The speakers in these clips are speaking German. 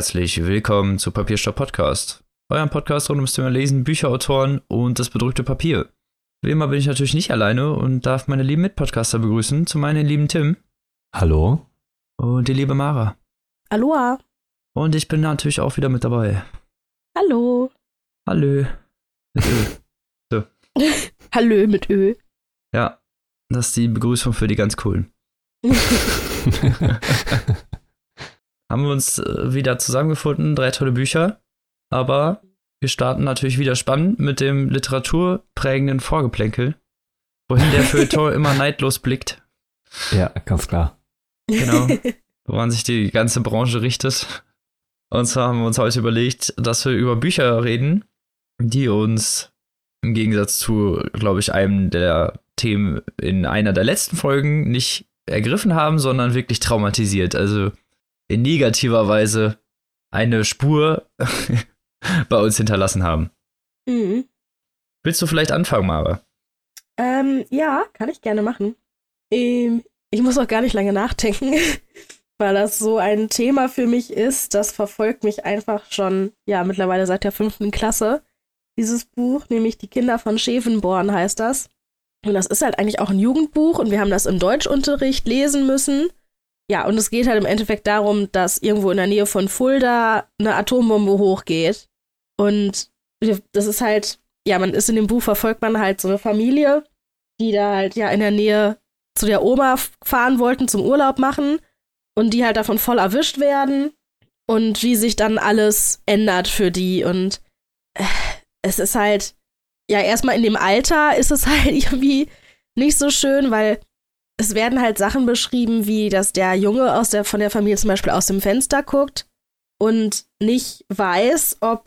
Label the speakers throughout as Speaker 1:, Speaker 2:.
Speaker 1: Herzlich willkommen zu Papierstopp Podcast, eurem Podcast rund ums Thema Lesen, Bücherautoren und das bedrückte Papier. Wie immer bin ich natürlich nicht alleine und darf meine lieben Mitpodcaster begrüßen. Zum einen den lieben Tim.
Speaker 2: Hallo.
Speaker 1: Und die liebe Mara.
Speaker 3: Aloha.
Speaker 1: Und ich bin natürlich auch wieder mit dabei.
Speaker 3: Hallo.
Speaker 1: Hallo. Mit Ö.
Speaker 3: So. Hallo mit Ö.
Speaker 1: Ja, das ist die Begrüßung für die ganz coolen. haben wir uns äh, wieder zusammengefunden, drei tolle Bücher. Aber wir starten natürlich wieder spannend mit dem literaturprägenden Vorgeplänkel, wohin der Feuilleton immer neidlos blickt.
Speaker 2: Ja, ganz klar.
Speaker 1: Genau, woran sich die ganze Branche richtet. Und zwar haben wir uns heute überlegt, dass wir über Bücher reden, die uns im Gegensatz zu, glaube ich, einem der Themen in einer der letzten Folgen nicht ergriffen haben, sondern wirklich traumatisiert. Also in negativer Weise eine Spur bei uns hinterlassen haben. Mhm. Willst du vielleicht anfangen, Mara?
Speaker 3: Ähm, ja, kann ich gerne machen. Ähm, ich muss auch gar nicht lange nachdenken, weil das so ein Thema für mich ist. Das verfolgt mich einfach schon, ja, mittlerweile seit der fünften Klasse. Dieses Buch, nämlich Die Kinder von Schäfenborn heißt das. Und das ist halt eigentlich auch ein Jugendbuch und wir haben das im Deutschunterricht lesen müssen. Ja, und es geht halt im Endeffekt darum, dass irgendwo in der Nähe von Fulda eine Atombombe hochgeht. Und das ist halt, ja, man ist in dem Buch, verfolgt man halt so eine Familie, die da halt ja in der Nähe zu der Oma fahren wollten, zum Urlaub machen. Und die halt davon voll erwischt werden. Und wie sich dann alles ändert für die. Und äh, es ist halt, ja, erstmal in dem Alter ist es halt irgendwie nicht so schön, weil es werden halt Sachen beschrieben, wie dass der Junge aus der, von der Familie zum Beispiel aus dem Fenster guckt und nicht weiß, ob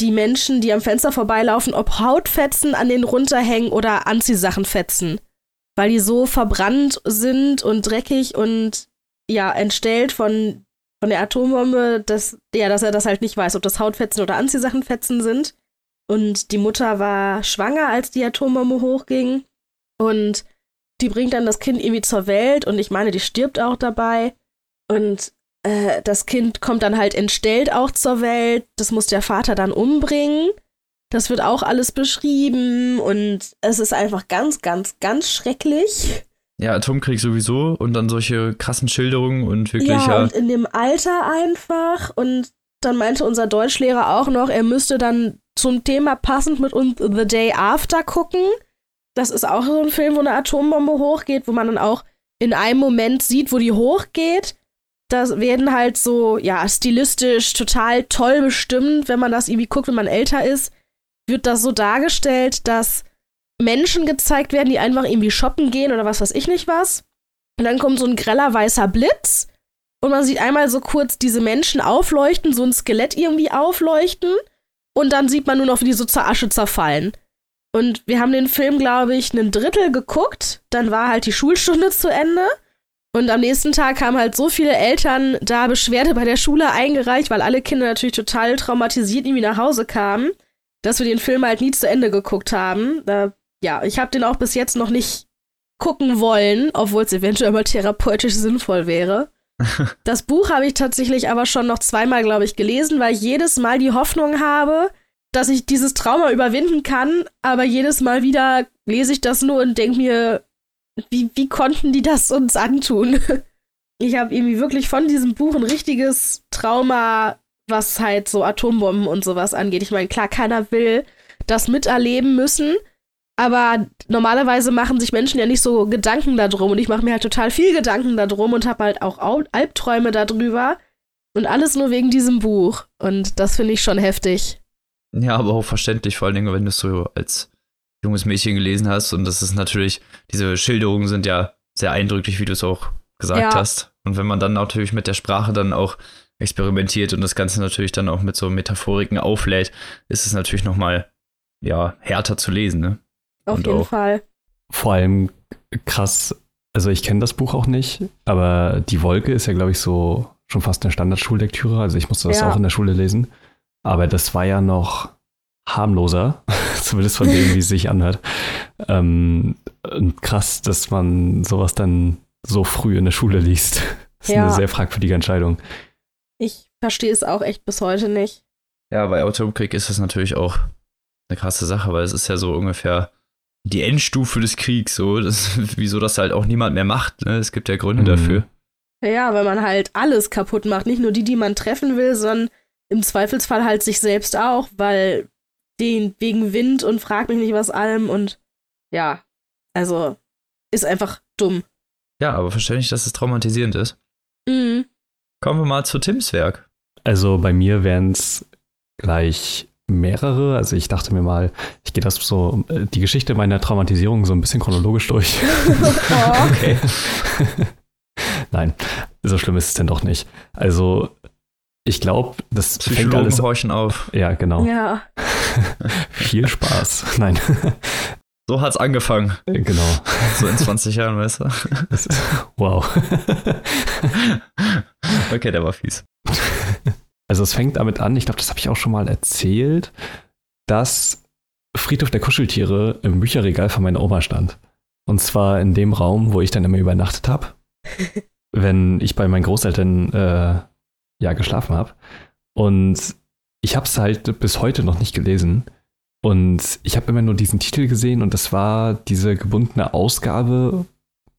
Speaker 3: die Menschen, die am Fenster vorbeilaufen, ob Hautfetzen an denen runterhängen oder Anziehsachen fetzen. Weil die so verbrannt sind und dreckig und ja, entstellt von, von der Atombombe, dass, ja, dass er das halt nicht weiß, ob das Hautfetzen oder Anziehsachenfetzen sind. Und die Mutter war schwanger, als die Atombombe hochging. Und die bringt dann das Kind irgendwie zur Welt und ich meine, die stirbt auch dabei. Und äh, das Kind kommt dann halt entstellt auch zur Welt. Das muss der Vater dann umbringen. Das wird auch alles beschrieben und es ist einfach ganz, ganz, ganz schrecklich.
Speaker 1: Ja, Atomkrieg sowieso und dann solche krassen Schilderungen und wirklich.
Speaker 3: Ja, ja, und in dem Alter einfach. Und dann meinte unser Deutschlehrer auch noch, er müsste dann zum Thema passend mit uns The Day After gucken. Das ist auch so ein Film, wo eine Atombombe hochgeht, wo man dann auch in einem Moment sieht, wo die hochgeht. Da werden halt so, ja, stilistisch total toll bestimmt, wenn man das irgendwie guckt, wenn man älter ist, wird das so dargestellt, dass Menschen gezeigt werden, die einfach irgendwie shoppen gehen oder was weiß ich nicht was. Und dann kommt so ein greller weißer Blitz und man sieht einmal so kurz diese Menschen aufleuchten, so ein Skelett irgendwie aufleuchten und dann sieht man nur noch, wie die so zur Asche zerfallen. Und wir haben den Film, glaube ich, ein Drittel geguckt. Dann war halt die Schulstunde zu Ende. Und am nächsten Tag haben halt so viele Eltern da Beschwerde bei der Schule eingereicht, weil alle Kinder natürlich total traumatisiert irgendwie nach Hause kamen, dass wir den Film halt nie zu Ende geguckt haben. Da, ja, ich habe den auch bis jetzt noch nicht gucken wollen, obwohl es eventuell mal therapeutisch sinnvoll wäre. das Buch habe ich tatsächlich aber schon noch zweimal, glaube ich, gelesen, weil ich jedes Mal die Hoffnung habe, dass ich dieses Trauma überwinden kann, aber jedes Mal wieder lese ich das nur und denke mir, wie, wie konnten die das uns antun? Ich habe irgendwie wirklich von diesem Buch ein richtiges Trauma, was halt so Atombomben und sowas angeht. Ich meine, klar, keiner will das miterleben müssen, aber normalerweise machen sich Menschen ja nicht so Gedanken darum und ich mache mir halt total viel Gedanken darum und habe halt auch Albträume darüber und alles nur wegen diesem Buch und das finde ich schon heftig.
Speaker 1: Ja, aber auch verständlich, vor allen Dingen, wenn du es so als junges Mädchen gelesen hast. Und das ist natürlich, diese Schilderungen sind ja sehr eindrücklich, wie du es auch gesagt ja. hast. Und wenn man dann natürlich mit der Sprache dann auch experimentiert und das Ganze natürlich dann auch mit so Metaphoriken auflädt, ist es natürlich nochmal, ja, härter zu lesen, ne?
Speaker 3: Auf und jeden auch, Fall.
Speaker 2: Vor allem krass, also ich kenne das Buch auch nicht, aber Die Wolke ist ja, glaube ich, so schon fast eine Standardschullektüre. Also ich musste das ja. auch in der Schule lesen. Aber das war ja noch harmloser, zumindest von dem, wie es sich anhört. Ähm, krass, dass man sowas dann so früh in der Schule liest. Das ist ja. eine sehr fragwürdige Entscheidung.
Speaker 3: Ich verstehe es auch echt bis heute nicht.
Speaker 1: Ja, bei Atomkrieg ist das natürlich auch eine krasse Sache, weil es ist ja so ungefähr die Endstufe des Kriegs, so. Das, wieso das halt auch niemand mehr macht, ne? Es gibt ja Gründe mhm. dafür.
Speaker 3: Ja, weil man halt alles kaputt macht. Nicht nur die, die man treffen will, sondern im Zweifelsfall halt sich selbst auch, weil den wegen Wind und frag mich nicht was allem und ja, also ist einfach dumm.
Speaker 1: Ja, aber verständlich, dass es traumatisierend ist. Mhm. Kommen wir mal zu Tims Werk.
Speaker 2: Also bei mir wären es gleich mehrere. Also ich dachte mir mal, ich gehe das so, äh, die Geschichte meiner Traumatisierung so ein bisschen chronologisch durch. okay. Nein, so schlimm ist es denn doch nicht. Also ich glaube, das
Speaker 1: fängt alles horchen auf.
Speaker 2: Ja, genau.
Speaker 3: Ja.
Speaker 2: Viel Spaß. Nein.
Speaker 1: So hat's angefangen.
Speaker 2: Genau.
Speaker 1: So in 20 Jahren, weißt du?
Speaker 2: Ist, wow.
Speaker 1: okay, der war fies.
Speaker 2: Also es fängt damit an, ich glaube, das habe ich auch schon mal erzählt, dass Friedhof der Kuscheltiere im Bücherregal von meiner Oma stand. Und zwar in dem Raum, wo ich dann immer übernachtet habe, wenn ich bei meinen Großeltern äh, ja geschlafen habe. Und ich habe es halt bis heute noch nicht gelesen. Und ich habe immer nur diesen Titel gesehen und das war diese gebundene Ausgabe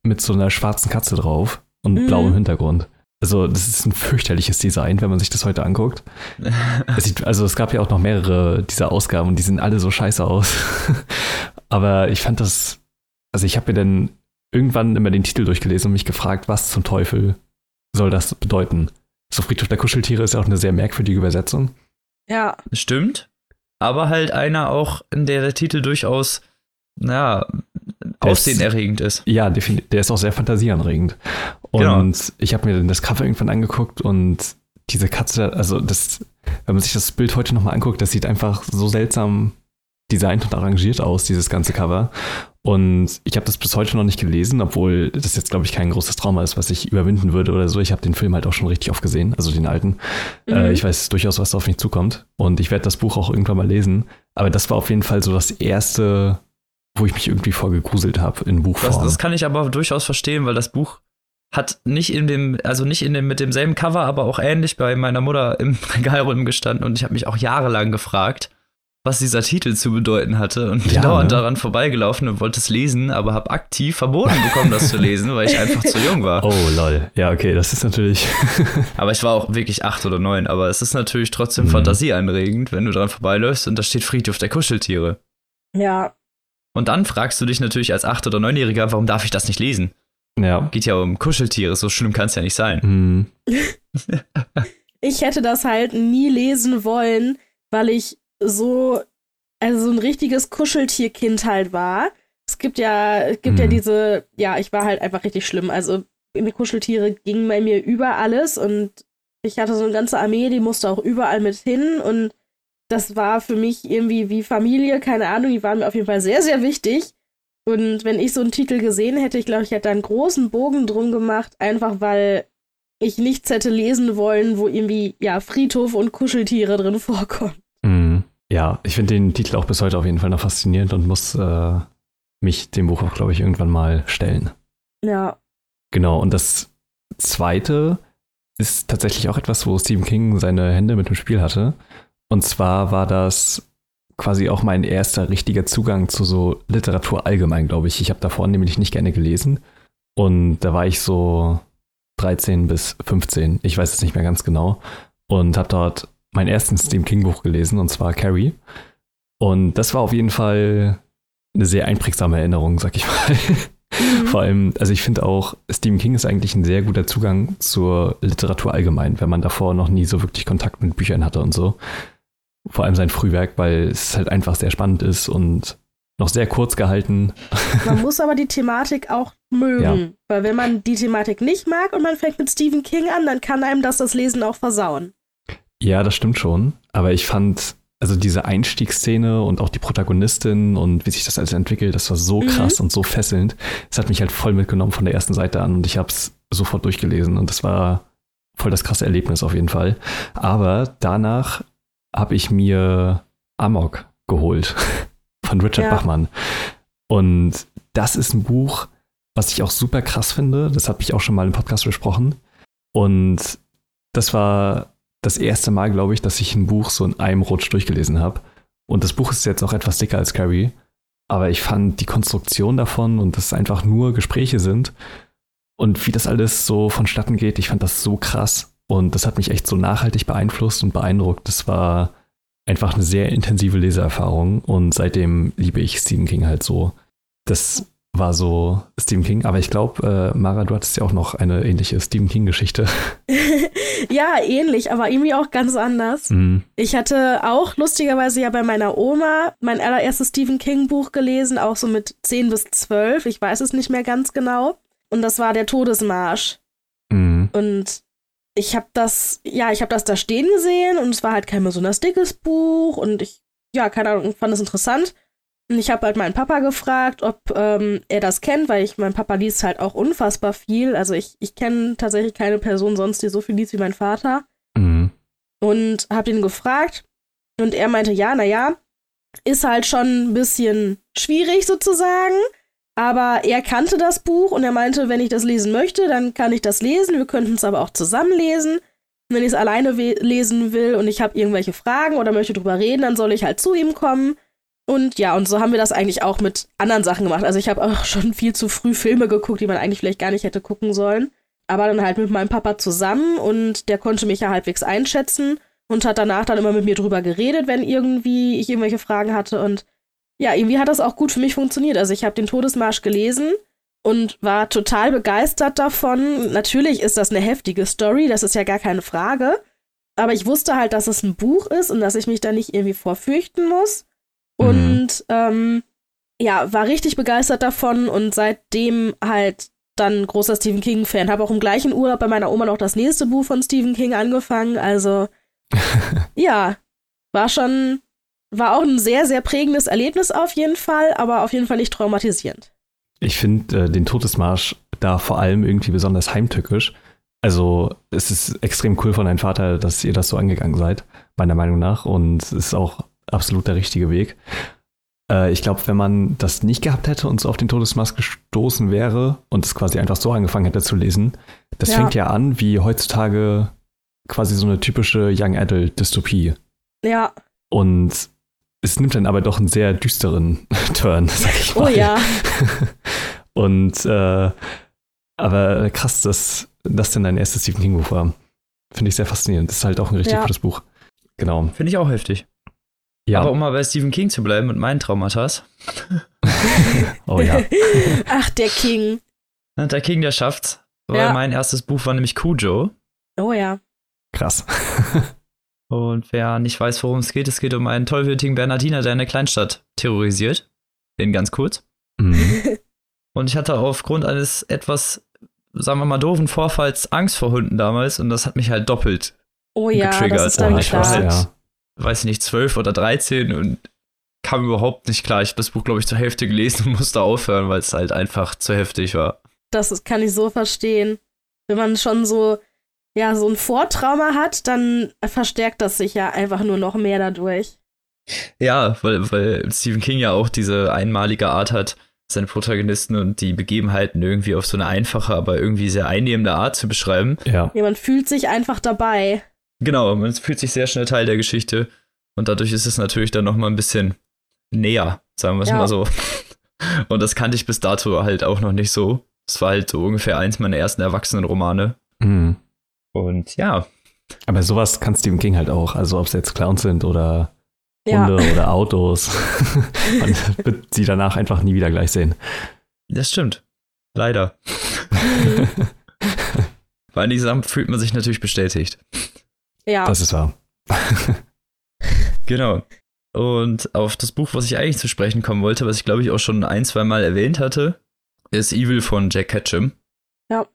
Speaker 2: mit so einer schwarzen Katze drauf und mhm. blauem Hintergrund. Also, das ist ein fürchterliches Design, wenn man sich das heute anguckt. es sieht, also, es gab ja auch noch mehrere dieser Ausgaben und die sehen alle so scheiße aus. Aber ich fand das, also, ich habe mir dann irgendwann immer den Titel durchgelesen und mich gefragt, was zum Teufel soll das bedeuten? So Friedhof der Kuscheltiere ist ja auch eine sehr merkwürdige Übersetzung.
Speaker 3: Ja.
Speaker 1: Stimmt aber halt einer auch, in der der Titel durchaus, naja, aufsehenerregend ist.
Speaker 2: Ja, der ist auch sehr fantasieanregend. Und genau. ich habe mir dann das Cover irgendwann angeguckt und diese Katze, also das, wenn man sich das Bild heute nochmal anguckt, das sieht einfach so seltsam designt und arrangiert aus, dieses ganze Cover. Und ich habe das bis heute noch nicht gelesen, obwohl das jetzt, glaube ich, kein großes Trauma ist, was ich überwinden würde oder so. Ich habe den Film halt auch schon richtig oft gesehen, also den alten. Mhm. Äh, ich weiß durchaus, was da auf mich zukommt. Und ich werde das Buch auch irgendwann mal lesen. Aber das war auf jeden Fall so das erste, wo ich mich irgendwie vorgegruselt habe in Buchform.
Speaker 1: Das, das kann ich aber durchaus verstehen, weil das Buch hat nicht in dem, also nicht in dem mit demselben Cover, aber auch ähnlich bei meiner Mutter im Regal rumgestanden und ich habe mich auch jahrelang gefragt, was dieser Titel zu bedeuten hatte und bin ja, dauernd ne? daran vorbeigelaufen und wollte es lesen, aber habe aktiv verboten bekommen, das zu lesen, weil ich einfach zu jung war.
Speaker 2: Oh lol, ja okay, das ist natürlich.
Speaker 1: aber ich war auch wirklich acht oder neun, aber es ist natürlich trotzdem mhm. fantasieanregend, wenn du daran vorbeiläufst und da steht Friedhof der Kuscheltiere.
Speaker 3: Ja.
Speaker 1: Und dann fragst du dich natürlich als acht oder neunjähriger, warum darf ich das nicht lesen?
Speaker 2: Ja.
Speaker 1: Geht ja um Kuscheltiere, so schlimm kann es ja nicht sein.
Speaker 2: Mhm.
Speaker 3: ich hätte das halt nie lesen wollen, weil ich so, also so ein richtiges Kuscheltierkind halt war. Es gibt ja, es gibt mhm. ja diese, ja, ich war halt einfach richtig schlimm. Also die Kuscheltiere gingen bei mir über alles und ich hatte so eine ganze Armee, die musste auch überall mit hin und das war für mich irgendwie wie Familie, keine Ahnung, die waren mir auf jeden Fall sehr, sehr wichtig. Und wenn ich so einen Titel gesehen hätte, ich glaube, ich hätte da einen großen Bogen drum gemacht, einfach weil ich nichts hätte lesen wollen, wo irgendwie, ja, Friedhof und Kuscheltiere drin vorkommen.
Speaker 2: Ja, ich finde den Titel auch bis heute auf jeden Fall noch faszinierend und muss äh, mich dem Buch auch, glaube ich, irgendwann mal stellen.
Speaker 3: Ja.
Speaker 2: Genau, und das zweite ist tatsächlich auch etwas, wo Stephen King seine Hände mit dem Spiel hatte. Und zwar war das quasi auch mein erster richtiger Zugang zu so Literatur allgemein, glaube ich. Ich habe davor nämlich nicht gerne gelesen. Und da war ich so 13 bis 15, ich weiß es nicht mehr ganz genau. Und habe dort mein erstes Stephen King Buch gelesen, und zwar Carrie. Und das war auf jeden Fall eine sehr einprägsame Erinnerung, sag ich mal. Mhm. Vor allem, also ich finde auch, Stephen King ist eigentlich ein sehr guter Zugang zur Literatur allgemein, wenn man davor noch nie so wirklich Kontakt mit Büchern hatte und so. Vor allem sein Frühwerk, weil es halt einfach sehr spannend ist und noch sehr kurz gehalten.
Speaker 3: Man muss aber die Thematik auch mögen. Ja. Weil wenn man die Thematik nicht mag und man fängt mit Stephen King an, dann kann einem das das Lesen auch versauen.
Speaker 2: Ja, das stimmt schon. Aber ich fand, also diese Einstiegsszene und auch die Protagonistin und wie sich das alles entwickelt, das war so mhm. krass und so fesselnd. Es hat mich halt voll mitgenommen von der ersten Seite an und ich habe es sofort durchgelesen und das war voll das krasse Erlebnis auf jeden Fall. Aber danach habe ich mir Amok geholt von Richard ja. Bachmann. Und das ist ein Buch, was ich auch super krass finde. Das habe ich auch schon mal im Podcast besprochen. Und das war das erste Mal, glaube ich, dass ich ein Buch so in einem Rutsch durchgelesen habe. Und das Buch ist jetzt auch etwas dicker als Carrie. Aber ich fand die Konstruktion davon und dass es einfach nur Gespräche sind und wie das alles so vonstatten geht, ich fand das so krass. Und das hat mich echt so nachhaltig beeinflusst und beeindruckt. Das war einfach eine sehr intensive Leseerfahrung. Und seitdem liebe ich Stephen King halt so. Das war so Stephen King. Aber ich glaube, äh, Mara, du hattest ja auch noch eine ähnliche Stephen King-Geschichte.
Speaker 3: ja, ähnlich, aber irgendwie auch ganz anders. Mhm. Ich hatte auch lustigerweise ja bei meiner Oma mein allererstes Stephen King-Buch gelesen, auch so mit 10 bis 12. Ich weiß es nicht mehr ganz genau. Und das war der Todesmarsch. Mhm. Und ich habe das, ja, ich habe das da stehen gesehen und es war halt kein besonders dickes Buch und ich, ja, keine Ahnung, fand es interessant. Und ich habe halt meinen Papa gefragt, ob ähm, er das kennt, weil ich, mein Papa liest halt auch unfassbar viel. Also ich, ich kenne tatsächlich keine Person sonst, die so viel liest wie mein Vater. Mhm. Und habe ihn gefragt und er meinte, ja, naja, ist halt schon ein bisschen schwierig sozusagen. Aber er kannte das Buch und er meinte, wenn ich das lesen möchte, dann kann ich das lesen. Wir könnten es aber auch zusammen lesen. wenn ich es alleine lesen will und ich habe irgendwelche Fragen oder möchte drüber reden, dann soll ich halt zu ihm kommen. Und ja, und so haben wir das eigentlich auch mit anderen Sachen gemacht. Also ich habe auch schon viel zu früh Filme geguckt, die man eigentlich vielleicht gar nicht hätte gucken sollen. Aber dann halt mit meinem Papa zusammen und der konnte mich ja halbwegs einschätzen und hat danach dann immer mit mir drüber geredet, wenn irgendwie ich irgendwelche Fragen hatte. Und ja, irgendwie hat das auch gut für mich funktioniert. Also ich habe den Todesmarsch gelesen und war total begeistert davon. Natürlich ist das eine heftige Story, das ist ja gar keine Frage. Aber ich wusste halt, dass es ein Buch ist und dass ich mich da nicht irgendwie vorfürchten muss. Mhm. Und ähm, ja, war richtig begeistert davon und seitdem halt dann großer Stephen King-Fan. Habe auch im gleichen Urlaub bei meiner Oma noch das nächste Buch von Stephen King angefangen. Also ja, war schon, war auch ein sehr, sehr prägendes Erlebnis auf jeden Fall, aber auf jeden Fall nicht traumatisierend.
Speaker 2: Ich finde äh, den Todesmarsch da vor allem irgendwie besonders heimtückisch. Also es ist extrem cool von deinem Vater, dass ihr das so angegangen seid, meiner Meinung nach. Und es ist auch absolut der richtige Weg. Äh, ich glaube, wenn man das nicht gehabt hätte und so auf den Todesmaß gestoßen wäre und es quasi einfach so angefangen hätte zu lesen, das ja. fängt ja an wie heutzutage quasi so eine typische Young Adult Dystopie.
Speaker 3: Ja.
Speaker 2: Und es nimmt dann aber doch einen sehr düsteren Turn, sag ich
Speaker 3: mal. Oh ja.
Speaker 2: und äh, aber krass, dass das denn dein erstes Stephen King Buch war. Finde ich sehr faszinierend. Das ist halt auch ein richtig ja. gutes Buch. Genau.
Speaker 1: Finde ich auch heftig. Ja. Aber um mal bei Stephen King zu bleiben und meinen Traumata.
Speaker 2: oh ja.
Speaker 3: Ach, der King.
Speaker 1: Der King, der schafft's. Weil ja. mein erstes Buch war nämlich Cujo.
Speaker 3: Oh ja.
Speaker 2: Krass.
Speaker 1: und wer nicht weiß, worum es geht, es geht um einen tollwütigen Bernardiner, der eine Kleinstadt terrorisiert. Den ganz kurz. Mhm. und ich hatte aufgrund eines etwas, sagen wir mal, doofen Vorfalls Angst vor Hunden damals und das hat mich halt doppelt
Speaker 3: oh ja, getriggert. Das ist dann
Speaker 1: ich war halt, ja weiß ich nicht, zwölf oder dreizehn und kam überhaupt nicht klar. Ich habe das Buch, glaube ich, zur Hälfte gelesen und musste aufhören, weil es halt einfach zu heftig war.
Speaker 3: Das kann ich so verstehen. Wenn man schon so, ja, so ein Vortrauma hat, dann verstärkt das sich ja einfach nur noch mehr dadurch.
Speaker 1: Ja, weil, weil Stephen King ja auch diese einmalige Art hat, seine Protagonisten und die Begebenheiten irgendwie auf so eine einfache, aber irgendwie sehr einnehmende Art zu beschreiben.
Speaker 2: Ja.
Speaker 3: ja, man fühlt sich einfach dabei.
Speaker 1: Genau, man fühlt sich sehr schnell Teil der Geschichte und dadurch ist es natürlich dann nochmal ein bisschen näher, sagen wir es ja. mal so. Und das kannte ich bis dato halt auch noch nicht so. Es war halt so ungefähr eins meiner ersten Erwachsenenromane. Mhm. Und ja.
Speaker 2: Aber sowas kann Stephen King halt auch. Also ob es jetzt Clowns sind oder Hunde ja. oder Autos. Man wird sie danach einfach nie wieder gleich sehen.
Speaker 1: Das stimmt. Leider. Bei einigen Sachen fühlt man sich natürlich bestätigt.
Speaker 3: Ja.
Speaker 2: Das ist wahr.
Speaker 1: genau. Und auf das Buch, was ich eigentlich zu sprechen kommen wollte, was ich glaube ich auch schon ein, zwei Mal erwähnt hatte, ist Evil von Jack Ketchum.
Speaker 3: Ja.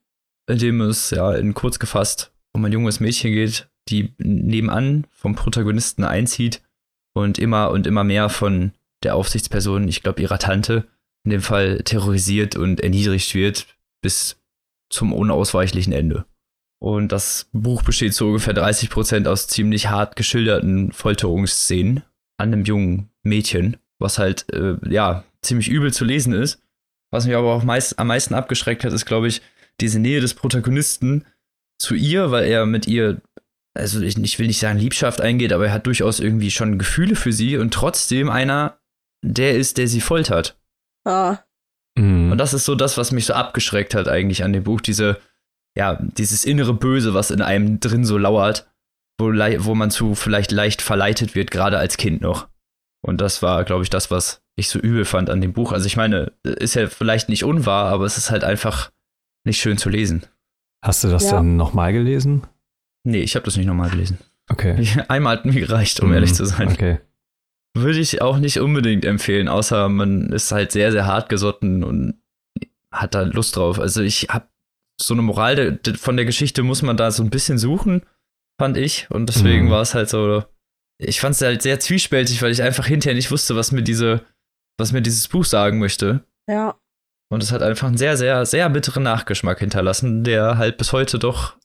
Speaker 1: In dem es ja in kurz gefasst um ein junges Mädchen geht, die nebenan vom Protagonisten einzieht und immer und immer mehr von der Aufsichtsperson, ich glaube ihrer Tante, in dem Fall terrorisiert und erniedrigt wird bis zum unausweichlichen Ende. Und das Buch besteht zu ungefähr 30 Prozent aus ziemlich hart geschilderten Folterungsszenen an einem jungen Mädchen, was halt, äh, ja, ziemlich übel zu lesen ist. Was mich aber auch meist, am meisten abgeschreckt hat, ist, glaube ich, diese Nähe des Protagonisten zu ihr, weil er mit ihr, also ich, ich will nicht sagen Liebschaft eingeht, aber er hat durchaus irgendwie schon Gefühle für sie und trotzdem einer, der ist, der sie foltert.
Speaker 3: Ah.
Speaker 1: Und das ist so das, was mich so abgeschreckt hat eigentlich an dem Buch, diese, ja, dieses innere Böse, was in einem drin so lauert, wo, wo man zu vielleicht leicht verleitet wird, gerade als Kind noch. Und das war, glaube ich, das, was ich so übel fand an dem Buch. Also ich meine, ist ja vielleicht nicht unwahr, aber es ist halt einfach nicht schön zu lesen.
Speaker 2: Hast du das
Speaker 3: Ja.
Speaker 2: dann nochmal gelesen?
Speaker 1: Nee, ich habe das nicht nochmal gelesen.
Speaker 2: Okay.
Speaker 1: Einmal hat mir gereicht, um
Speaker 2: Mhm,
Speaker 1: ehrlich zu sein.
Speaker 2: Okay.
Speaker 1: Würde ich auch nicht unbedingt empfehlen, außer man ist halt sehr, sehr hart gesotten und hat da Lust drauf. Also ich habe so eine Moral de, de, von der Geschichte muss man da so ein bisschen suchen, fand ich. Und deswegen
Speaker 2: Mhm.
Speaker 1: war es halt so, ich fand es halt sehr zwiespältig, weil ich einfach hinterher nicht wusste, was mir diese, was mir dieses Buch sagen möchte.
Speaker 3: Ja.
Speaker 1: Und es hat einfach einen sehr, sehr, sehr bitteren Nachgeschmack hinterlassen, der halt bis heute doch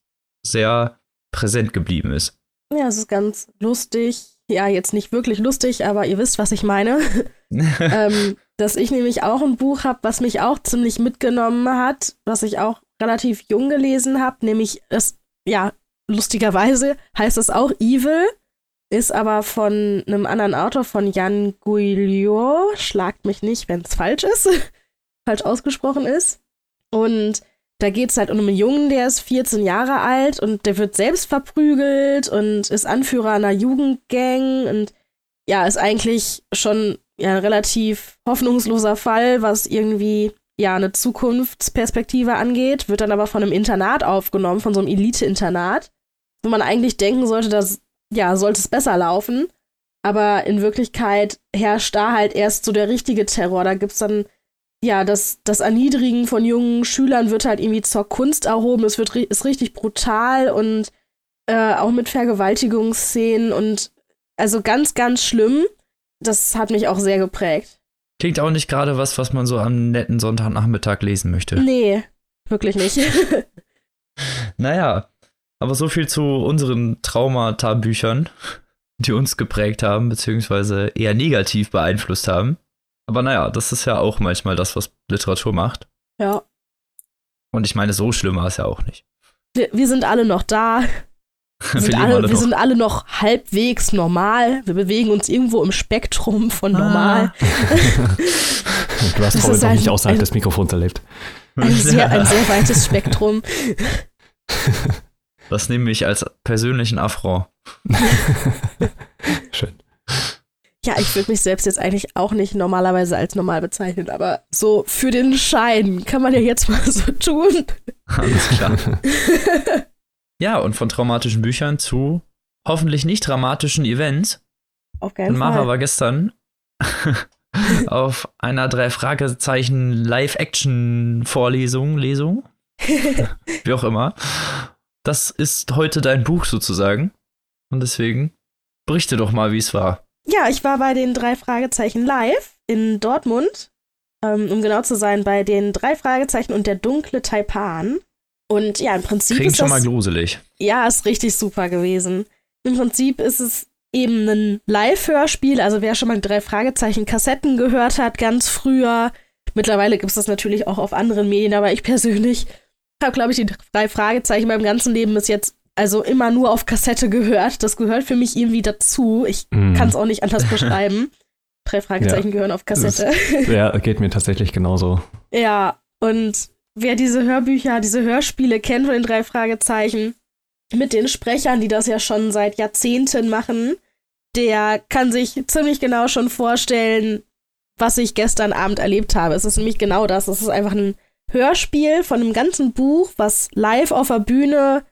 Speaker 1: sehr präsent geblieben ist.
Speaker 3: Ja, es ist ganz lustig. Ja, jetzt nicht wirklich lustig, aber ihr wisst, was ich meine. ähm, dass ich nämlich auch ein Buch habe, was mich auch ziemlich mitgenommen hat, was ich auch relativ jung gelesen habe, nämlich es, ja, lustigerweise heißt es auch Evil, ist aber von einem anderen Autor, von Jan Guillot, schlagt mich nicht, wenn es falsch ist, falsch ausgesprochen ist. Und da geht es halt um einen Jungen, der ist 14 Jahre alt und der wird selbst verprügelt und ist Anführer einer Jugendgang und ja, ist eigentlich schon ja, ein relativ hoffnungsloser Fall, was irgendwie ja eine Zukunftsperspektive angeht, wird dann aber von einem Internat aufgenommen, von so einem Elite-Internat, wo man eigentlich denken sollte, dass ja, sollte es besser laufen. Aber in Wirklichkeit herrscht da halt erst so der richtige Terror. Da gibt's dann ja, das, das Erniedrigen von jungen Schülern wird halt irgendwie zur Kunst erhoben. Es wird, ist richtig brutal und äh, auch mit Vergewaltigungsszenen und also ganz, ganz schlimm. Das hat mich auch sehr geprägt.
Speaker 1: Klingt auch nicht gerade was, was man so am netten Sonntagnachmittag lesen möchte.
Speaker 3: Nee, wirklich nicht.
Speaker 1: Naja, aber so viel zu unseren Traumata-Büchern, die uns geprägt haben, beziehungsweise eher negativ beeinflusst haben. Aber naja, das ist ja auch manchmal das, was Literatur macht.
Speaker 3: ja.
Speaker 1: Und ich meine, so schlimm war es ja auch nicht.
Speaker 3: Wir, wir sind alle noch da. Wir, sind alle, wir
Speaker 1: noch.
Speaker 3: sind alle noch halbwegs normal. Wir bewegen uns irgendwo im Spektrum von
Speaker 1: Ah.
Speaker 3: normal.
Speaker 2: Du hast
Speaker 3: Das
Speaker 2: vorhin noch nicht außerhalb
Speaker 3: ein-
Speaker 2: des Mikrofons erlebt.
Speaker 3: Ein sehr, ein sehr weites Spektrum.
Speaker 1: Das nehme ich als persönlichen Affront.
Speaker 2: Schön.
Speaker 3: Ja, ich würde mich selbst jetzt eigentlich auch nicht normalerweise als normal bezeichnen, aber so für den Schein kann man ja jetzt mal so tun.
Speaker 1: Alles klar. Ja, und von traumatischen Büchern zu hoffentlich nicht dramatischen Events.
Speaker 3: Auf keinen
Speaker 1: Und Mara
Speaker 3: Fall.
Speaker 1: war gestern auf einer drei Fragezeichen Live-Action-Vorlesung, Lesung, wie auch immer. Das ist heute dein Buch sozusagen. Und deswegen berichte doch mal, wie es war.
Speaker 3: Ja, ich war bei den drei Fragezeichen live in Dortmund. Ähm, um genau zu sein, bei den drei Fragezeichen und der dunkle Taipan. Und ja, im Prinzip
Speaker 1: Klingt
Speaker 3: ist
Speaker 1: schon
Speaker 3: das,
Speaker 1: mal gruselig.
Speaker 3: ja, ist richtig super gewesen. Im Prinzip ist es eben ein Live-Hörspiel. Also wer schon mal drei Fragezeichen Kassetten gehört hat, ganz früher. Mittlerweile gibt es das natürlich auch auf anderen Medien, aber ich persönlich habe, glaube ich, die drei Fragezeichen meinem ganzen Leben bis jetzt also immer nur auf Kassette gehört. Das gehört für mich irgendwie dazu. Ich
Speaker 2: Mhm.
Speaker 3: kann es auch nicht anders beschreiben. Drei Fragezeichen gehören auf Kassette.
Speaker 2: Ja, geht mir tatsächlich genauso.
Speaker 3: Ja, und wer diese Hörbücher, diese Hörspiele kennt von den drei Fragezeichen, mit den Sprechern, die das ja schon seit Jahrzehnten machen, der kann sich ziemlich genau schon vorstellen, was ich gestern Abend erlebt habe. Es ist nämlich genau das. Es ist einfach ein Hörspiel von einem ganzen Buch, was live auf der Bühne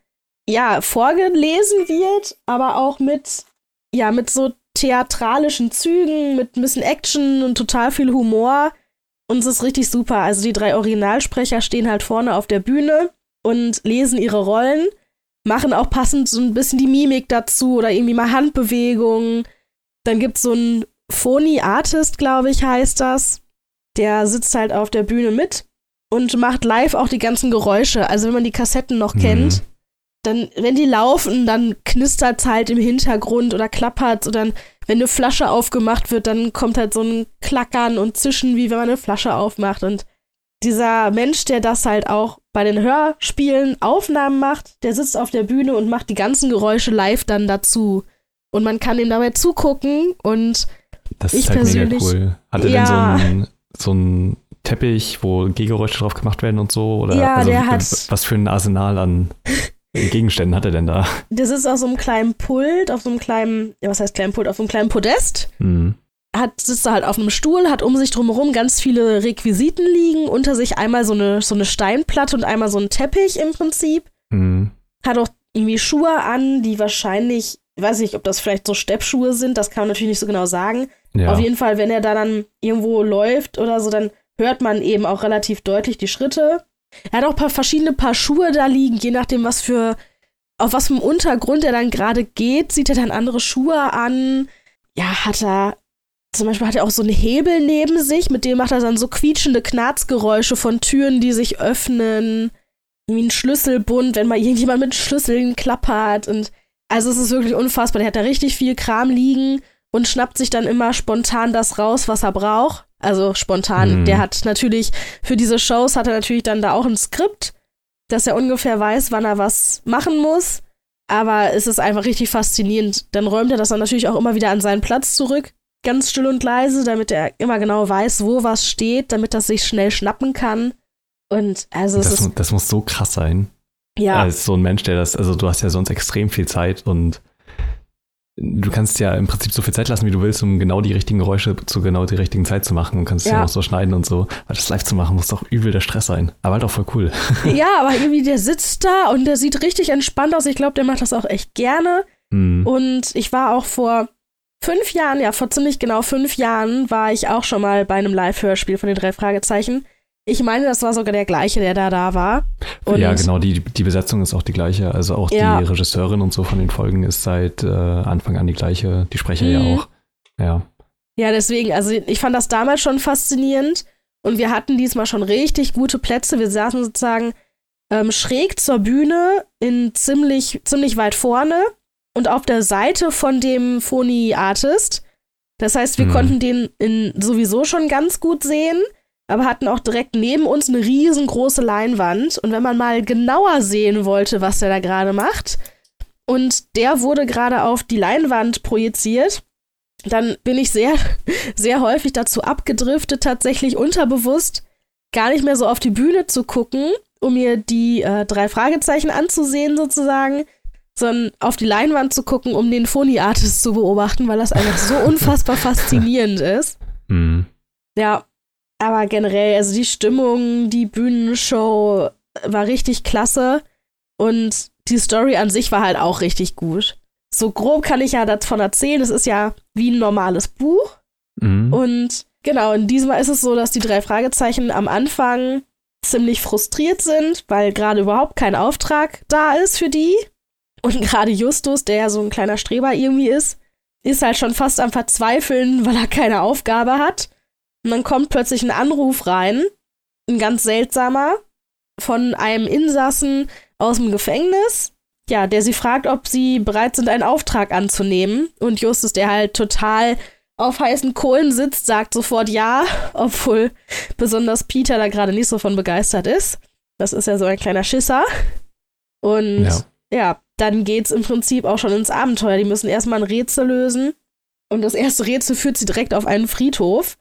Speaker 3: ja vorgelesen wird, aber auch mit ja mit so theatralischen Zügen, mit ein bisschen Action und total viel Humor. Und es ist richtig super. Also die drei Originalsprecher stehen halt vorne auf der Bühne und lesen ihre Rollen, machen auch passend so ein bisschen die Mimik dazu oder irgendwie mal Handbewegungen. Dann gibt es so einen Phony Artist, glaube ich, heißt das. Der sitzt halt auf der Bühne mit und macht live auch die ganzen Geräusche. Also wenn man die Kassetten noch
Speaker 2: Mhm.
Speaker 3: kennt, dann, wenn die laufen, dann knistert es halt im Hintergrund oder klappert oder wenn eine Flasche aufgemacht wird, dann kommt halt so ein Klackern und Zischen, wie wenn man eine Flasche aufmacht. Und dieser Mensch, der das halt auch bei den Hörspielen Aufnahmen macht, der sitzt auf der Bühne und macht die ganzen Geräusche live dann dazu. Und man kann ihm dabei zugucken und
Speaker 2: das
Speaker 3: ich
Speaker 2: ist halt
Speaker 3: persönlich,
Speaker 2: mega cool. Hat er
Speaker 3: ja.
Speaker 2: denn so einen, so Teppich, wo Gehgeräusche drauf gemacht werden und so? Oder
Speaker 3: Ja,
Speaker 2: also,
Speaker 3: der hat-
Speaker 2: was für ein Arsenal an Gegenständen hat er denn da?
Speaker 3: Der sitzt auf so einem kleinen Pult, auf so einem kleinen, ja, was heißt kleinen Pult, auf so einem kleinen Podest.
Speaker 2: Hm.
Speaker 3: Hat, sitzt da halt auf einem Stuhl, hat um sich drumherum ganz viele Requisiten liegen, unter sich einmal so eine, so eine Steinplatte und einmal so einen Teppich im Prinzip.
Speaker 2: Hm.
Speaker 3: Hat auch irgendwie Schuhe an, die wahrscheinlich, ich weiß nicht, ob das vielleicht so Steppschuhe sind, das kann man natürlich nicht so genau sagen.
Speaker 2: Ja.
Speaker 3: Auf jeden Fall, wenn er da dann irgendwo läuft oder so, dann hört man eben auch relativ deutlich die Schritte. Er hat auch paar verschiedene Paar Schuhe da liegen, je nachdem, was für, auf was für Untergrund er dann gerade geht, zieht er dann andere Schuhe an. Ja, hat er, zum Beispiel hat er auch so einen Hebel neben sich, mit dem macht er dann so quietschende Knarzgeräusche von Türen, die sich öffnen. Wie ein Schlüsselbund, wenn mal irgendjemand mit Schlüsseln klappert. Und also es ist wirklich unfassbar. Der hat da richtig viel Kram liegen und schnappt sich dann immer spontan das raus, was er braucht. Also spontan.
Speaker 2: Mhm.
Speaker 3: Der hat natürlich, für diese Shows hat er natürlich dann da auch ein Skript, dass er ungefähr weiß, wann er was machen muss. Aber es ist einfach richtig faszinierend. Dann räumt er das dann natürlich auch immer wieder an seinen Platz zurück. Ganz still und leise, damit er immer genau weiß, wo was steht, damit das sich schnell schnappen kann. Und also
Speaker 2: Das,
Speaker 3: ist,
Speaker 2: das muss so krass sein.
Speaker 3: ja,
Speaker 2: Als so ein Mensch, der das, also du hast ja sonst extrem viel Zeit und du kannst ja im Prinzip so viel Zeit lassen, wie du willst, um genau die richtigen Geräusche zu genau der richtigen Zeit zu machen und kannst ja,
Speaker 3: Ja.
Speaker 2: auch so schneiden und so. Aber das live zu machen, muss doch übel der Stress sein. Aber halt auch voll cool.
Speaker 3: ja, aber irgendwie der sitzt da und der sieht richtig entspannt aus. Ich glaube, der macht das auch echt gerne.
Speaker 2: Hm.
Speaker 3: Und ich war auch vor fünf Jahren, ja, vor ziemlich genau fünf Jahren, war ich auch schon mal bei einem Live-Hörspiel von den drei Fragezeichen. Ich meine, das war sogar der gleiche, der da da war. Und
Speaker 2: ja, genau, die, die Besetzung ist auch die gleiche. Also auch
Speaker 3: Ja.
Speaker 2: die Regisseurin und so von den Folgen ist seit äh, Anfang an die gleiche. Die Sprecher ja
Speaker 3: Mhm.
Speaker 2: auch. Ja.
Speaker 3: Ja, deswegen, also ich fand das damals schon faszinierend und wir hatten diesmal schon richtig gute Plätze. Wir saßen sozusagen ähm, schräg zur Bühne in ziemlich, ziemlich weit vorne und auf der Seite von dem Phony Artist. Das heißt, wir
Speaker 2: Mhm.
Speaker 3: konnten den in sowieso schon ganz gut sehen, aber hatten auch direkt neben uns eine riesengroße Leinwand. Und wenn man mal genauer sehen wollte, was der da gerade macht, und der wurde gerade auf die Leinwand projiziert, dann bin ich sehr, sehr häufig dazu abgedriftet, tatsächlich unterbewusst gar nicht mehr so auf die Bühne zu gucken, um mir die äh, drei Fragezeichen anzusehen sozusagen, sondern auf die Leinwand zu gucken, um den Phony-Artist zu beobachten, weil das einfach so unfassbar faszinierend ist.
Speaker 2: Hm.
Speaker 3: Ja, aber generell, also die Stimmung, die Bühnenshow war richtig klasse und die Story an sich war halt auch richtig gut. So grob kann ich ja davon erzählen, es ist ja wie ein normales Buch
Speaker 2: Mhm.
Speaker 3: und genau, in diesem Mal ist es so, dass die drei Fragezeichen am Anfang ziemlich frustriert sind, weil gerade überhaupt kein Auftrag da ist für die. Und gerade Justus, der ja so ein kleiner Streber irgendwie ist, ist halt schon fast am Verzweifeln, weil er keine Aufgabe hat. Und dann kommt plötzlich ein Anruf rein, ein ganz seltsamer, von einem Insassen aus dem Gefängnis, ja, der sie fragt, ob sie bereit sind, einen Auftrag anzunehmen. Und Justus, der halt total auf heißen Kohlen sitzt, sagt sofort ja, obwohl besonders Peter da gerade nicht so von begeistert ist. Das ist ja so ein kleiner Schisser. Und
Speaker 2: Ja.
Speaker 3: ja, dann geht's im Prinzip auch schon ins Abenteuer. Die müssen erstmal ein Rätsel lösen. Und das erste Rätsel führt sie direkt auf einen Friedhof,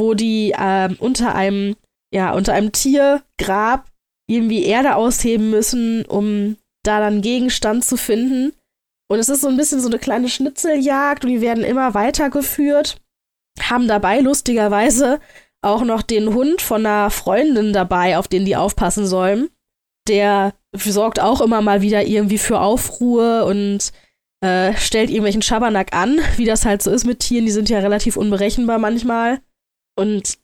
Speaker 3: wo die ähm, unter einem, ja, unter einem Tiergrab irgendwie Erde ausheben müssen, um da dann Gegenstand zu finden. Und es ist so ein bisschen so eine kleine Schnitzeljagd und die werden immer weitergeführt. Haben dabei lustigerweise auch noch den Hund von einer Freundin dabei, auf den die aufpassen sollen. Der sorgt auch immer mal wieder irgendwie für Aufruhr und äh, stellt irgendwelchen Schabernack an, wie das halt so ist mit Tieren. Die sind ja relativ unberechenbar manchmal. Und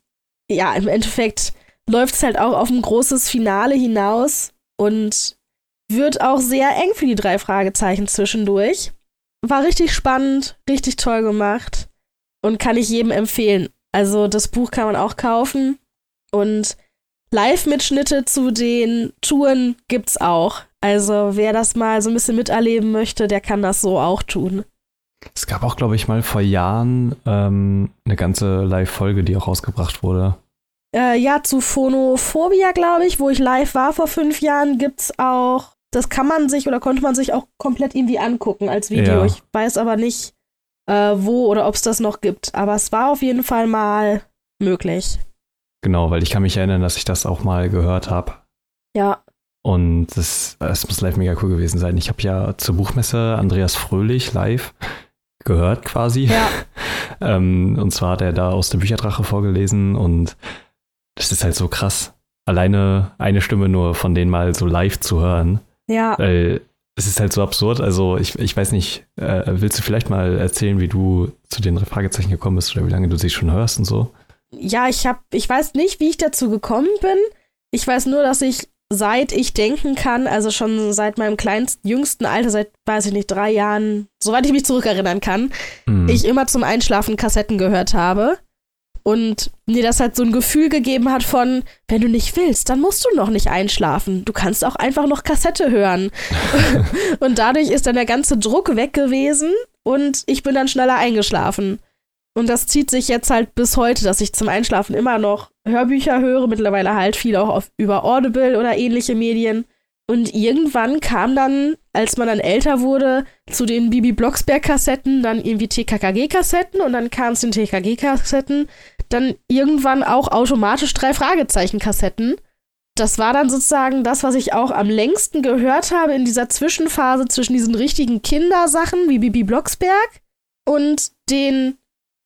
Speaker 3: ja, im Endeffekt läuft es halt auch auf ein großes Finale hinaus und wird auch sehr eng für die drei Fragezeichen zwischendurch. War richtig spannend, richtig toll gemacht und kann ich jedem empfehlen. Also das Buch kann man auch kaufen und Live-Mitschnitte zu den Touren gibt's auch. Also wer das mal so ein bisschen miterleben möchte, der kann das so auch tun.
Speaker 2: Es gab auch, glaube ich, mal vor Jahren ähm, eine ganze Live-Folge, die auch rausgebracht wurde.
Speaker 3: Äh, ja, zu Phonophobia, glaube ich, wo ich live war vor fünf Jahren, gibt's auch, das kann man sich oder konnte man sich auch komplett irgendwie angucken als Video. Ja. Ich weiß aber nicht, äh, wo oder ob es das noch gibt. Aber es war auf jeden Fall mal möglich.
Speaker 2: Genau, weil ich kann mich erinnern, dass ich das auch mal gehört habe.
Speaker 3: Ja.
Speaker 2: Und das, das muss live mega cool gewesen sein. Ich habe ja zur Buchmesse Andreas Fröhlich live gehört quasi.
Speaker 3: Ja.
Speaker 2: ähm, und zwar hat er da aus der Bücherdrache vorgelesen und das ist halt so krass. Alleine eine Stimme nur von denen mal so live zu hören.
Speaker 3: Ja.
Speaker 2: Weil es ist halt so absurd. Also ich, ich weiß nicht, äh, willst du vielleicht mal erzählen, wie du zu den Fragezeichen gekommen bist oder wie lange du sie schon hörst und so?
Speaker 3: Ja, ich habe, ich weiß nicht, wie ich dazu gekommen bin. Ich weiß nur, dass ich seit ich denken kann, also schon seit meinem kleinsten, jüngsten Alter, seit, weiß ich nicht, drei Jahren, soweit ich mich zurückerinnern kann, mhm. ich immer zum Einschlafen Kassetten gehört habe. Und mir das halt so ein Gefühl gegeben hat von, wenn du nicht willst, dann musst du noch nicht einschlafen. Du kannst auch einfach noch Kassette hören. und dadurch ist dann der ganze Druck weg gewesen und ich bin dann schneller eingeschlafen. Und das zieht sich jetzt halt bis heute, dass ich zum Einschlafen immer noch Hörbücher höre, mittlerweile halt viel auch auf, über Audible oder ähnliche Medien. Und irgendwann kam dann, als man dann älter wurde, zu den Bibi Blocksberg-Kassetten dann irgendwie TKKG-Kassetten und dann kam es den TKG-Kassetten, dann irgendwann auch automatisch drei Fragezeichen-Kassetten. Das war dann sozusagen das, was ich auch am längsten gehört habe in dieser Zwischenphase zwischen diesen richtigen Kindersachen wie Bibi Blocksberg und den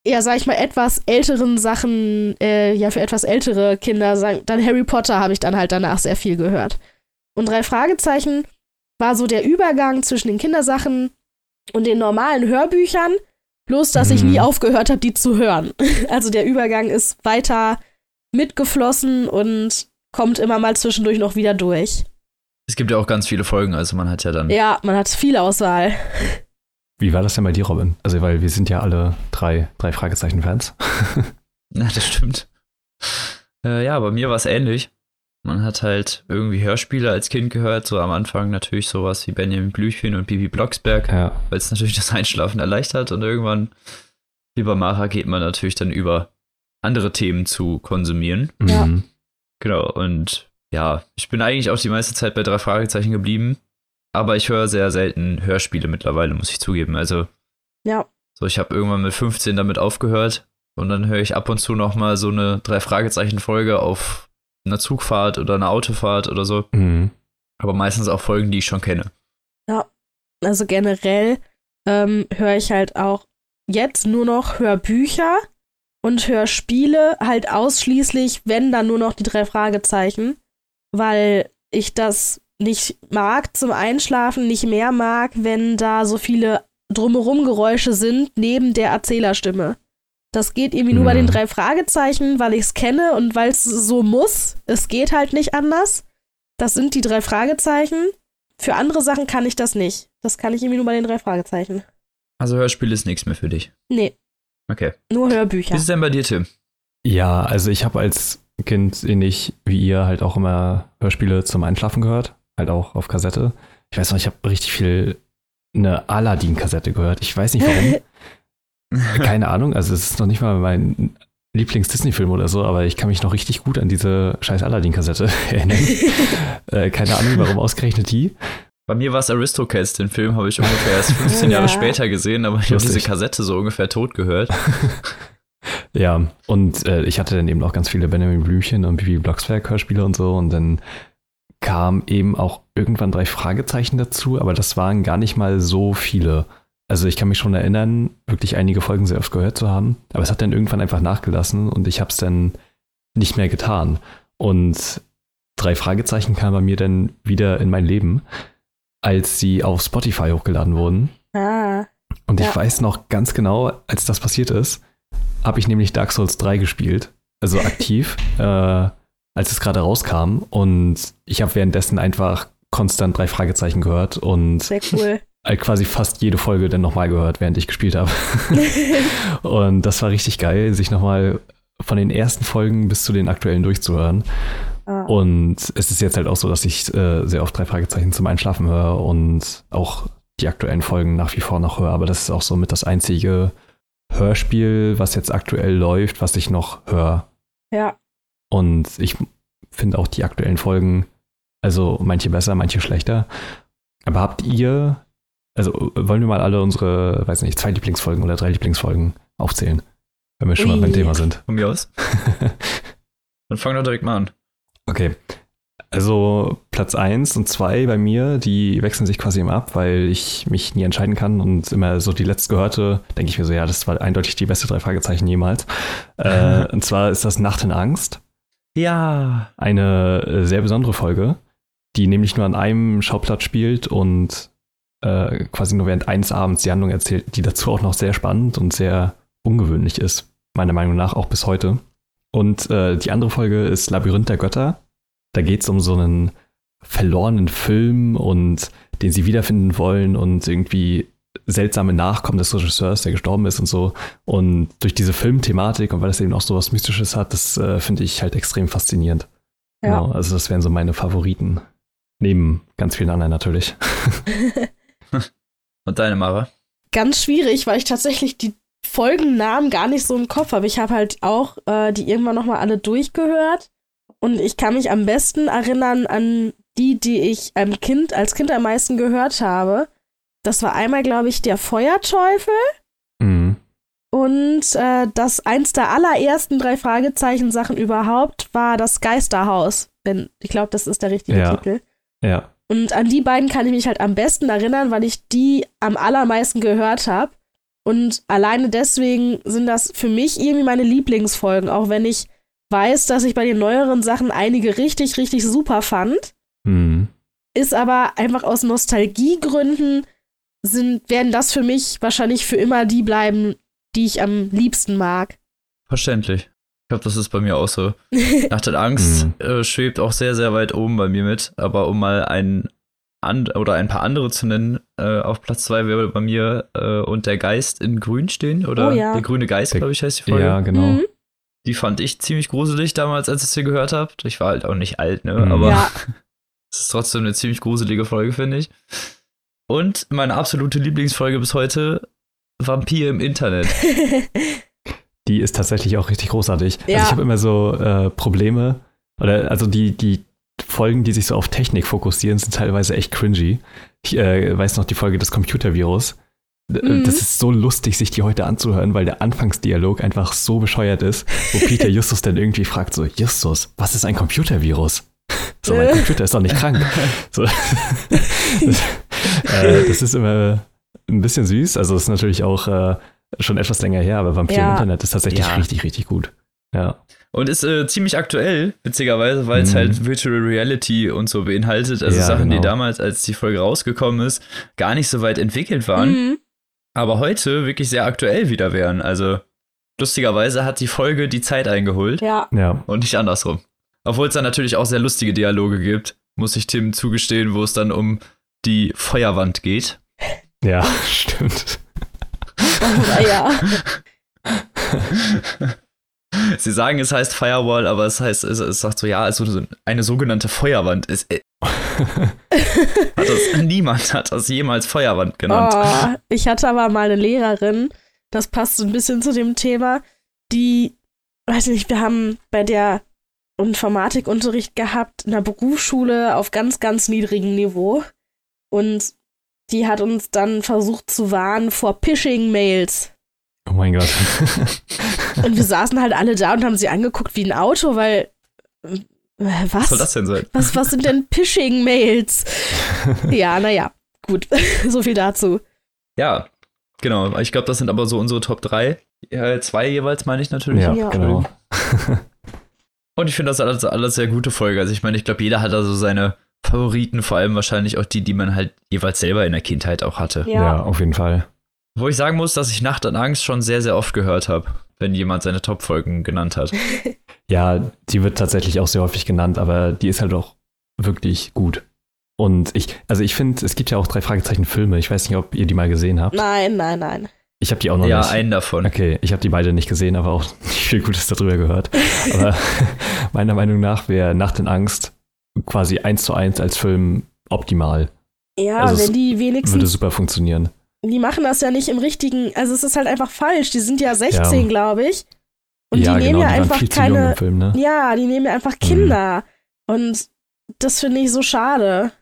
Speaker 3: ja, sag ich mal, etwas älteren Sachen, äh, ja, für etwas ältere Kinder, sagen, dann Harry Potter habe ich dann halt danach sehr viel gehört. Und drei Fragezeichen war so der Übergang zwischen den Kindersachen und den normalen Hörbüchern, bloß dass ich nie mhm. aufgehört habe, die zu hören. Also der Übergang ist weiter mitgeflossen und kommt immer mal zwischendurch noch wieder durch.
Speaker 1: Es gibt ja auch ganz viele Folgen, also man hat ja dann.
Speaker 3: Ja, man hat viel Auswahl.
Speaker 2: Wie war das denn bei dir, Robin? Also, weil wir sind ja alle drei, drei Fragezeichen-Fans.
Speaker 1: ja, das stimmt. Äh, ja, bei mir war es ähnlich. Man hat halt irgendwie Hörspiele als Kind gehört, so am Anfang natürlich sowas wie Benjamin Blüchchen und Bibi Blocksberg, ja. weil es natürlich das Einschlafen erleichtert und irgendwann, lieber Mara, geht man natürlich dann über andere Themen zu konsumieren.
Speaker 3: Ja.
Speaker 1: Mhm. Genau, und ja, ich bin eigentlich auch die meiste Zeit bei drei Fragezeichen geblieben. Aber ich höre sehr selten Hörspiele mittlerweile, muss ich zugeben. Also,
Speaker 3: ja.
Speaker 1: So, ich habe irgendwann mit 15 damit aufgehört und dann höre ich ab und zu noch mal so eine drei Fragezeichen Folge auf einer Zugfahrt oder einer Autofahrt oder so.
Speaker 2: Mhm.
Speaker 1: Aber meistens auch Folgen, die ich schon kenne.
Speaker 3: Ja, also generell ähm, höre ich halt auch jetzt nur noch Hörbücher und Hörspiele halt ausschließlich, wenn dann nur noch die drei Fragezeichen, weil ich das nicht mag zum Einschlafen, nicht mehr mag, wenn da so viele drumherum Geräusche sind neben der Erzählerstimme. Das geht irgendwie nur bei den mhm. drei Fragezeichen, weil ich es kenne und weil es so muss. Es geht halt nicht anders. Das sind die drei Fragezeichen. Für andere Sachen kann ich das nicht. Das kann ich irgendwie nur bei den drei Fragezeichen.
Speaker 1: Also Hörspiel ist nichts mehr für dich.
Speaker 3: Nee.
Speaker 1: Okay.
Speaker 3: Nur Hörbücher.
Speaker 1: Wie ist es denn bei dir, Tim?
Speaker 2: Ja, also ich habe als Kind ähnlich wie ihr halt auch immer Hörspiele zum Einschlafen gehört halt auch auf Kassette. Ich weiß noch, ich habe richtig viel eine Aladdin-Kassette gehört. Ich weiß nicht warum. Keine Ahnung. Also es ist noch nicht mal mein Lieblings-Disney-Film oder so, aber ich kann mich noch richtig gut an diese scheiß Aladdin-Kassette erinnern. äh, keine Ahnung, warum ausgerechnet die.
Speaker 1: Bei mir war es Aristocats, den Film habe ich ungefähr erst 15 Jahre später gesehen, aber ich habe diese Kassette so ungefähr tot gehört.
Speaker 2: ja, und äh, ich hatte dann eben auch ganz viele Benjamin Blümchen und Bibi Blocksberg-Hörspiele und so und dann kam eben auch irgendwann drei Fragezeichen dazu, aber das waren gar nicht mal so viele. Also ich kann mich schon erinnern, wirklich einige Folgen sehr oft gehört zu haben, aber es hat dann irgendwann einfach nachgelassen und ich habe es dann nicht mehr getan. Und drei Fragezeichen kamen bei mir dann wieder in mein Leben, als sie auf Spotify hochgeladen wurden.
Speaker 3: Ah.
Speaker 2: Und ich ja. weiß noch ganz genau, als das passiert ist, habe ich nämlich Dark Souls 3 gespielt. Also aktiv. äh, als es gerade rauskam. Und ich habe währenddessen einfach konstant drei Fragezeichen gehört und
Speaker 3: Sehr cool.
Speaker 2: halt quasi fast jede Folge dann nochmal gehört, während ich gespielt habe. und das war richtig geil, sich nochmal von den ersten Folgen bis zu den aktuellen durchzuhören. Ah. Und es ist jetzt halt auch so, dass ich äh, sehr oft drei Fragezeichen zum Einschlafen höre und auch die aktuellen Folgen nach wie vor noch höre. Aber das ist auch so mit das einzige Hörspiel, was jetzt aktuell läuft, was ich noch höre.
Speaker 3: Ja,
Speaker 2: Und ich finde auch die aktuellen Folgen, also manche besser, manche schlechter. Aber habt ihr, also wollen wir mal alle unsere, weiß nicht, zwei Lieblingsfolgen oder drei Lieblingsfolgen aufzählen, wenn wir schon Ui. mal beim Thema sind?
Speaker 1: Von mir aus. Dann fang doch direkt mal an.
Speaker 2: Okay. Also Platz 1 und 2 bei mir, die wechseln sich quasi immer ab, weil ich mich nie entscheiden kann und immer so die letztgehörte, denke ich mir so, ja, das war eindeutig die beste drei Fragezeichen jemals. äh, und zwar ist das Nacht in Angst.
Speaker 1: Ja.
Speaker 2: Eine äh, sehr besondere Folge, die nämlich nur an einem Schauplatz spielt und äh, quasi nur während eines Abends die Handlung erzählt, die dazu auch noch sehr spannend und sehr ungewöhnlich ist, meiner Meinung nach auch bis heute. Und äh, die andere Folge ist Labyrinth der Götter da geht es um so einen verlorenen Film und den sie wiederfinden wollen und irgendwie seltsame Nachkommen des Regisseurs, der gestorben ist und so. Und durch diese Filmthematik und weil es eben auch so was Mystisches hat, das äh, finde ich halt extrem faszinierend. Ja. Genau, also das wären so meine Favoriten. Neben ganz vielen anderen natürlich.
Speaker 1: und deine Mara?
Speaker 3: Ganz schwierig, weil ich tatsächlich die Folgennamen gar nicht so im Kopf habe. Ich habe halt auch äh, die irgendwann nochmal alle durchgehört und ich kann mich am besten erinnern an die, die ich ähm, Kind, als Kind am meisten gehört habe. Das war einmal, glaube ich, der Feuerteufel. Mhm. Und äh, das eins der allerersten drei Fragezeichen-Sachen überhaupt war das Geisterhaus. Wenn, ich glaube, das ist der richtige
Speaker 2: ja.
Speaker 3: Titel.
Speaker 2: Ja.
Speaker 3: Und an die beiden kann ich mich halt am besten erinnern, weil ich die am allermeisten gehört habe. Und alleine deswegen sind das für mich irgendwie meine Lieblingsfolgen, auch wenn ich weiß, dass ich bei den neueren Sachen einige richtig, richtig super fand. Mhm. Ist aber einfach aus Nostalgiegründen sind, werden das für mich wahrscheinlich für immer die bleiben, die ich am liebsten mag.
Speaker 1: Verständlich. Ich glaube, das ist bei mir auch so. Nacht der Angst mhm. äh, schwebt auch sehr, sehr weit oben bei mir mit. Aber um mal ein and oder ein paar andere zu nennen, äh, auf Platz zwei wäre bei mir äh, und der Geist in Grün stehen. Oder oh, ja. der grüne Geist, glaube ich, heißt die Folge.
Speaker 2: Ja, genau. Mhm.
Speaker 1: Die fand ich ziemlich gruselig damals, als ich sie gehört habe. Ich war halt auch nicht alt, ne? Mhm. Aber ja. es ist trotzdem eine ziemlich gruselige Folge, finde ich. Und meine absolute Lieblingsfolge bis heute, Vampir im Internet.
Speaker 2: die ist tatsächlich auch richtig großartig. Ja. Also ich habe immer so äh, Probleme, oder also die, die Folgen, die sich so auf Technik fokussieren, sind teilweise echt cringy. Ich äh, weiß noch die Folge des Computervirus. Mhm. Das ist so lustig, sich die heute anzuhören, weil der Anfangsdialog einfach so bescheuert ist, wo Peter Justus dann irgendwie fragt: so, Justus, was ist ein Computervirus? So, mein Computer ist doch nicht krank. So. Das, äh, das ist immer ein bisschen süß. Also ist natürlich auch äh, schon etwas länger her, aber Vampir ja. im Internet ist tatsächlich ja. richtig, richtig gut. Ja.
Speaker 1: Und ist äh, ziemlich aktuell, witzigerweise, weil es mhm. halt Virtual Reality und so beinhaltet. Also ja, Sachen, genau. die damals, als die Folge rausgekommen ist, gar nicht so weit entwickelt waren. Mhm aber heute wirklich sehr aktuell wieder wären. Also lustigerweise hat die Folge die Zeit eingeholt.
Speaker 3: Ja.
Speaker 2: ja.
Speaker 1: Und nicht andersrum. Obwohl es dann natürlich auch sehr lustige Dialoge gibt, muss ich Tim zugestehen, wo es dann um die Feuerwand geht.
Speaker 2: Ja, stimmt.
Speaker 3: Oh, ja.
Speaker 1: Sie sagen, es heißt Firewall, aber es heißt, es, es sagt so, ja, also eine sogenannte Feuerwand ist. Äh, hat das, niemand hat das jemals Feuerwand genannt.
Speaker 3: Oh, ich hatte aber mal eine Lehrerin, das passt so ein bisschen zu dem Thema, die, weiß nicht, wir haben bei der Informatikunterricht gehabt in der Berufsschule auf ganz, ganz niedrigem Niveau. Und die hat uns dann versucht zu warnen vor Phishing-Mails.
Speaker 2: Oh mein Gott.
Speaker 3: und wir saßen halt alle da und haben sie angeguckt wie ein Auto, weil. Äh, was?
Speaker 1: Was soll das denn sein?
Speaker 3: Was, was sind denn Phishing-Mails? ja, naja, gut. so viel dazu.
Speaker 1: Ja, genau. Ich glaube, das sind aber so unsere Top 3. Ja, zwei jeweils meine ich natürlich.
Speaker 2: Ja, ja. genau.
Speaker 1: und ich finde das alles, alles sehr gute Folge. Also ich meine, ich glaube, jeder hat da so seine Favoriten, vor allem wahrscheinlich auch die, die man halt jeweils selber in der Kindheit auch hatte.
Speaker 2: Ja, ja auf jeden Fall.
Speaker 1: Wo ich sagen muss, dass ich Nacht und Angst schon sehr, sehr oft gehört habe, wenn jemand seine Top-Folgen genannt hat.
Speaker 2: ja, die wird tatsächlich auch sehr häufig genannt, aber die ist halt auch wirklich gut. Und ich, also ich finde, es gibt ja auch drei Fragezeichen Filme. Ich weiß nicht, ob ihr die mal gesehen habt.
Speaker 3: Nein, nein, nein.
Speaker 2: Ich habe die auch noch
Speaker 1: ja,
Speaker 2: nicht.
Speaker 1: Ja, einen davon.
Speaker 2: Okay, ich habe die beide nicht gesehen, aber auch nicht viel Gutes darüber gehört. aber meiner Meinung nach wäre Nacht in Angst quasi eins zu eins als Film optimal.
Speaker 3: Ja, also wenn die wenigstens.
Speaker 2: Würde super funktionieren
Speaker 3: die machen das ja nicht im richtigen, also es ist halt einfach falsch. Die sind ja 16, ja. glaube ich. Und
Speaker 2: ja,
Speaker 3: die nehmen
Speaker 2: genau,
Speaker 3: ja
Speaker 2: die
Speaker 3: einfach keine.
Speaker 2: Film, ne?
Speaker 3: Ja, die nehmen ja einfach Kinder. Und das finde ich so schade.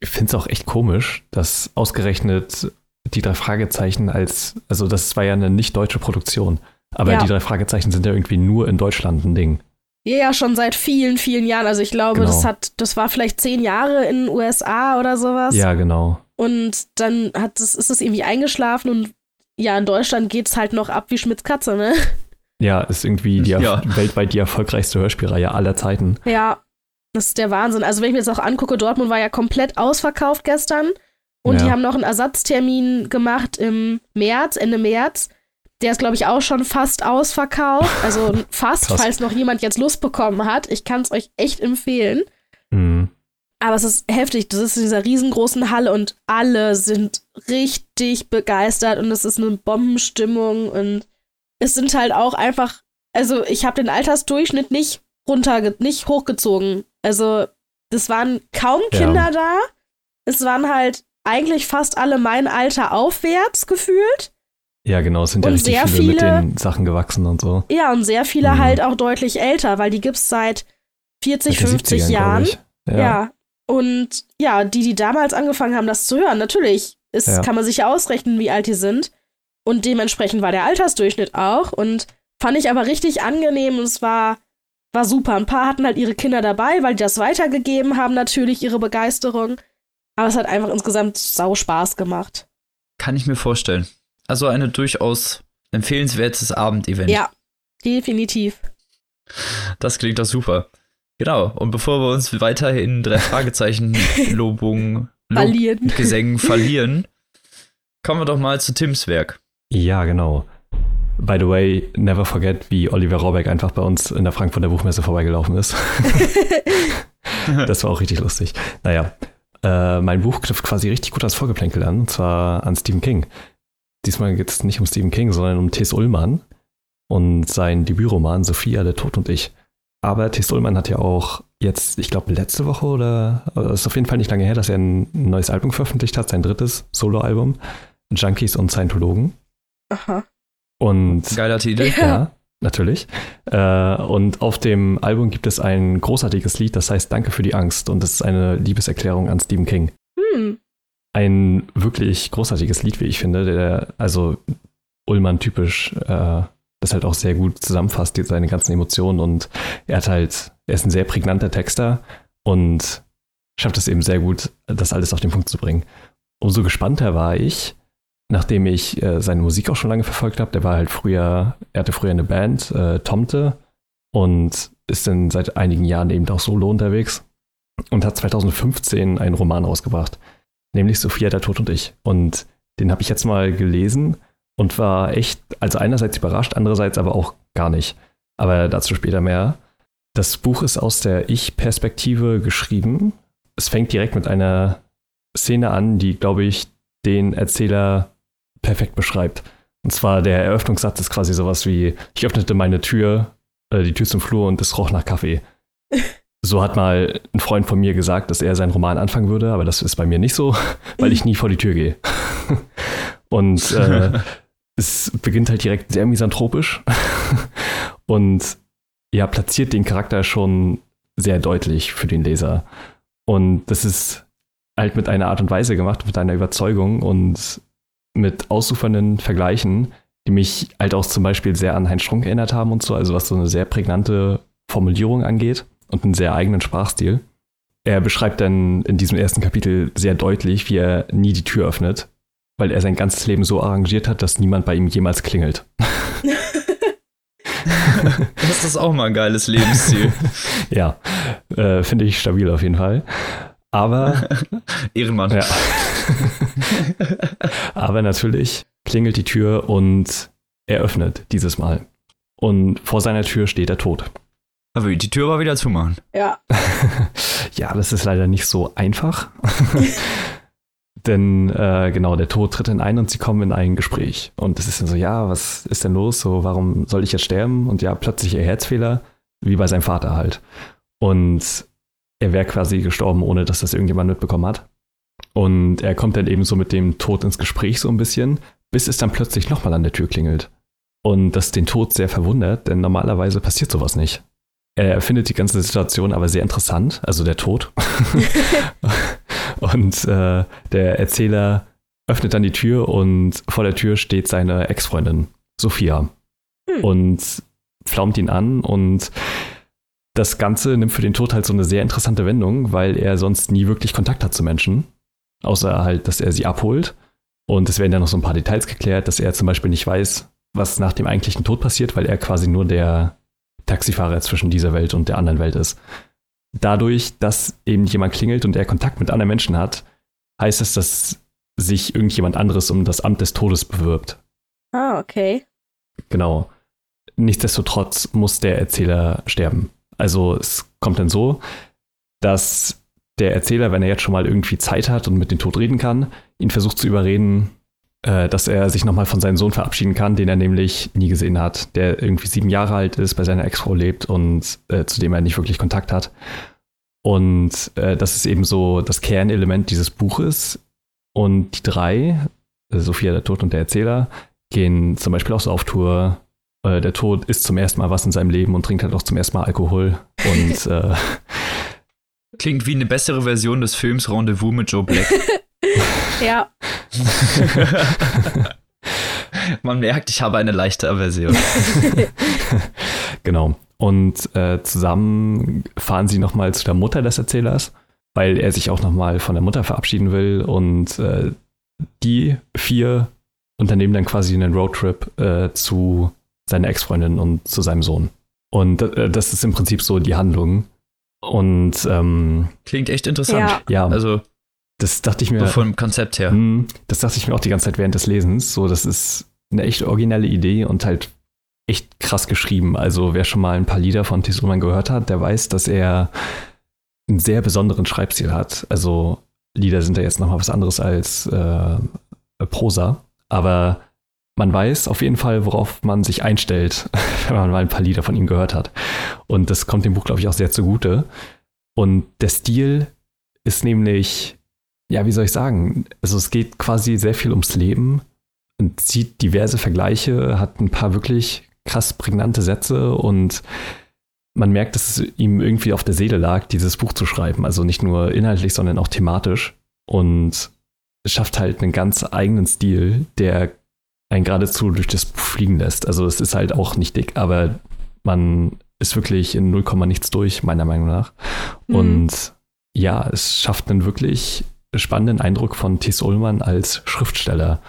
Speaker 2: Ich finde es auch echt komisch, dass ausgerechnet die drei Fragezeichen als, also das war ja eine nicht deutsche Produktion, aber
Speaker 3: Ja.
Speaker 2: die drei Fragezeichen sind ja irgendwie nur in Deutschland ein Ding.
Speaker 3: Ja, ja, schon seit vielen, vielen Jahren. Also ich glaube,
Speaker 2: Genau.
Speaker 3: das hat, das war vielleicht zehn Jahre in den USA oder sowas.
Speaker 2: Ja, genau.
Speaker 3: Und dann hat es, ist es irgendwie eingeschlafen und ja, in Deutschland geht's halt noch ab wie Schmitz Katze, ne?
Speaker 2: Ja, ist irgendwie die
Speaker 1: Ja.
Speaker 2: weltweit die erfolgreichste Hörspielreihe aller Zeiten.
Speaker 3: Ja, das ist der Wahnsinn. Also wenn ich mir das auch angucke, Dortmund war ja komplett ausverkauft gestern und die
Speaker 2: Ja.
Speaker 3: haben noch einen Ersatztermin gemacht im März, Ende März. Der ist, glaube ich, auch schon fast ausverkauft. Also fast,
Speaker 2: Krass.
Speaker 3: falls noch jemand jetzt Lust bekommen hat. Ich kann es euch echt empfehlen.
Speaker 2: Mhm.
Speaker 3: Aber es ist heftig. Das ist in dieser riesengroßen Halle und alle sind richtig begeistert und es ist eine Bombenstimmung und es sind halt auch einfach, also ich habe den Altersdurchschnitt nicht runter, nicht hochgezogen. Also es waren kaum
Speaker 2: Ja.
Speaker 3: Kinder da. Es waren halt eigentlich fast alle mein Alter aufwärts gefühlt.
Speaker 2: Ja, genau, es sind ja
Speaker 3: Und
Speaker 2: richtig
Speaker 3: sehr
Speaker 2: viele, mit
Speaker 3: viele-
Speaker 2: den Sachen gewachsen und so.
Speaker 3: Ja, und sehr viele
Speaker 2: Mhm.
Speaker 3: halt auch deutlich älter, weil die gibt's seit 40,
Speaker 2: Seit den
Speaker 3: 50
Speaker 2: 70ern, glaub
Speaker 3: Jahren. Ja.
Speaker 2: Ja.
Speaker 3: Und ja, die, die damals angefangen haben, das zu hören, natürlich ist,
Speaker 2: Ja.
Speaker 3: kann man sich ja ausrechnen, wie alt die sind. Und dementsprechend war der Altersdurchschnitt auch. Und fand ich aber richtig angenehm und es war, war super. Ein paar hatten halt ihre Kinder dabei, weil die das weitergegeben haben, natürlich ihre Begeisterung. Aber es hat einfach insgesamt sau Spaß gemacht.
Speaker 1: Kann ich mir vorstellen. Also eine durchaus empfehlenswertes Abendevent.
Speaker 3: Ja, definitiv.
Speaker 1: Das klingt doch super. Genau. Und bevor wir uns weiterhin drei Fragezeichen Lobung,
Speaker 3: Verlieren.
Speaker 1: Gesängen verlieren, kommen wir doch mal zu Tims Werk.
Speaker 2: Ja, genau. By the way, never forget, wie Oliver Rohrbeck einfach bei uns in der Frankfurter Buchmesse vorbeigelaufen ist. das war auch richtig lustig. Naja, äh, mein Buch knüpft quasi richtig gut als Vorgeplänkel an, und zwar an Stephen King. Diesmal geht es nicht um Stephen King, sondern um T.S. Ullmann und sein Debütroman Sophia, der Tod und ich. Aber T.S. Ullmann hat ja auch jetzt, ich glaube, letzte Woche oder also es ist auf jeden Fall nicht lange her, dass er ein neues Album veröffentlicht hat, sein drittes Soloalbum, Junkies und Scientologen.
Speaker 3: Aha.
Speaker 2: Und
Speaker 1: Geiler Titel.
Speaker 2: ja, natürlich. Äh, und auf dem Album gibt es ein großartiges Lied, das heißt Danke für die Angst. Und das ist eine Liebeserklärung an Stephen King.
Speaker 3: Hm.
Speaker 2: Ein wirklich großartiges Lied, wie ich finde, der also Ullmann typisch äh, das halt auch sehr gut zusammenfasst, seine ganzen Emotionen. Und er hat halt, er ist ein sehr prägnanter Texter und schafft es eben sehr gut, das alles auf den Punkt zu bringen. Umso gespannter war ich, nachdem ich äh, seine Musik auch schon lange verfolgt habe. Der war halt früher, er hatte früher eine Band, äh, Tomte, und ist dann seit einigen Jahren eben auch solo unterwegs und hat 2015 einen Roman rausgebracht, nämlich Sophia, der Tod und ich. Und den habe ich jetzt mal gelesen und war echt, also einerseits überrascht, andererseits aber auch gar nicht. Aber dazu später mehr. Das Buch ist aus der Ich-Perspektive geschrieben. Es fängt direkt mit einer Szene an, die, glaube ich, den Erzähler perfekt beschreibt. Und zwar der Eröffnungssatz ist quasi sowas wie, ich öffnete meine Tür, äh, die Tür zum Flur und es roch nach Kaffee. So hat mal ein Freund von mir gesagt, dass er seinen Roman anfangen würde, aber das ist bei mir nicht so, weil ich nie vor die Tür gehe. Und äh, es beginnt halt direkt sehr misanthropisch und ja, platziert den Charakter schon sehr deutlich für den Leser. Und das ist halt mit einer Art und Weise gemacht, mit einer Überzeugung und mit ausufernden Vergleichen, die mich halt auch zum Beispiel sehr an Heinz Strunk erinnert haben und so, also was so eine sehr prägnante Formulierung angeht und einen sehr eigenen Sprachstil. Er beschreibt dann in diesem ersten Kapitel sehr deutlich, wie er nie die Tür öffnet, weil er sein ganzes Leben so arrangiert hat, dass niemand bei ihm jemals klingelt.
Speaker 1: Das ist auch mal ein geiles Lebensziel.
Speaker 2: Ja, äh, finde ich stabil auf jeden Fall. Aber
Speaker 1: Ehrenmann.
Speaker 2: Ja. Aber natürlich klingelt die Tür und er öffnet dieses Mal. Und vor seiner Tür steht der Tod.
Speaker 1: Aber die Tür war wieder zumachen.
Speaker 3: Ja.
Speaker 2: ja, das ist leider nicht so einfach. Denn äh, genau, der Tod tritt dann ein und sie kommen in ein Gespräch. Und es ist dann so, ja, was ist denn los? So, warum soll ich jetzt sterben? Und ja, plötzlich ihr Herzfehler, wie bei seinem Vater halt. Und er wäre quasi gestorben, ohne dass das irgendjemand mitbekommen hat. Und er kommt dann eben so mit dem Tod ins Gespräch so ein bisschen, bis es dann plötzlich nochmal an der Tür klingelt. Und das den Tod sehr verwundert, denn normalerweise passiert sowas nicht. Er findet die ganze Situation aber sehr interessant, also der Tod. und äh, der Erzähler öffnet dann die Tür und vor der Tür steht seine Ex-Freundin, Sophia. Hm. Und pflaumt ihn an und das Ganze nimmt für den Tod halt so eine sehr interessante Wendung, weil er sonst nie wirklich Kontakt hat zu Menschen. Außer halt, dass er sie abholt. Und es werden dann noch so ein paar Details geklärt, dass er zum Beispiel nicht weiß, was nach dem eigentlichen Tod passiert, weil er quasi nur der Taxifahrer zwischen dieser Welt und der anderen Welt ist. Dadurch, dass eben jemand klingelt und er Kontakt mit anderen Menschen hat, heißt es, dass sich irgendjemand anderes um das Amt des Todes bewirbt.
Speaker 3: Ah, okay.
Speaker 2: Genau. Nichtsdestotrotz muss der Erzähler sterben. Also es kommt dann so, dass der Erzähler, wenn er jetzt schon mal irgendwie Zeit hat und mit dem Tod reden kann, ihn versucht zu überreden, dass er sich nochmal von seinem Sohn verabschieden kann, den er nämlich nie gesehen hat, der irgendwie sieben Jahre alt ist, bei seiner Ex-Frau lebt und äh, zu dem er nicht wirklich Kontakt hat. Und äh, das ist eben so das Kernelement dieses Buches. Und die drei, äh, Sophia, der Tod und der Erzähler, gehen zum Beispiel auch so auf Tour. Äh, der Tod isst zum ersten Mal was in seinem Leben und trinkt halt auch zum ersten Mal Alkohol. Und äh,
Speaker 1: Klingt wie eine bessere Version des Films Rendezvous mit Joe Black.
Speaker 3: ja.
Speaker 1: Man merkt, ich habe eine leichte Aversion.
Speaker 2: genau. Und äh, zusammen fahren sie nochmal zu der Mutter des Erzählers, weil er sich auch nochmal von der Mutter verabschieden will. Und äh, die vier unternehmen dann quasi einen Roadtrip äh, zu seiner Ex-Freundin und zu seinem Sohn. Und äh, das ist im Prinzip so die Handlung. Und ähm,
Speaker 1: klingt echt interessant.
Speaker 2: Ja. ja. Also das dachte ich mir. So
Speaker 1: vom Konzept her.
Speaker 2: Mh, das dachte ich mir auch die ganze Zeit während des Lesens. So, das ist eine echt originelle Idee und halt echt krass geschrieben. Also wer schon mal ein paar Lieder von Thies Ullmann gehört hat, der weiß, dass er einen sehr besonderen Schreibstil hat. Also Lieder sind ja jetzt nochmal was anderes als äh, Prosa. Aber man weiß auf jeden Fall, worauf man sich einstellt, wenn man mal ein paar Lieder von ihm gehört hat. Und das kommt dem Buch, glaube ich, auch sehr zugute. Und der Stil ist nämlich, ja, wie soll ich sagen, also es geht quasi sehr viel ums Leben und zieht diverse Vergleiche, hat ein paar wirklich krass prägnante Sätze und man merkt, dass es ihm irgendwie auf der Seele lag, dieses Buch zu schreiben. Also nicht nur inhaltlich, sondern auch thematisch. Und es schafft halt einen ganz eigenen Stil, der einen geradezu durch das Buch fliegen lässt. Also es ist halt auch nicht dick, aber man ist wirklich in 0, nichts durch, meiner Meinung nach. Mhm. Und ja, es schafft einen wirklich spannenden Eindruck von Thies Ullmann als Schriftsteller,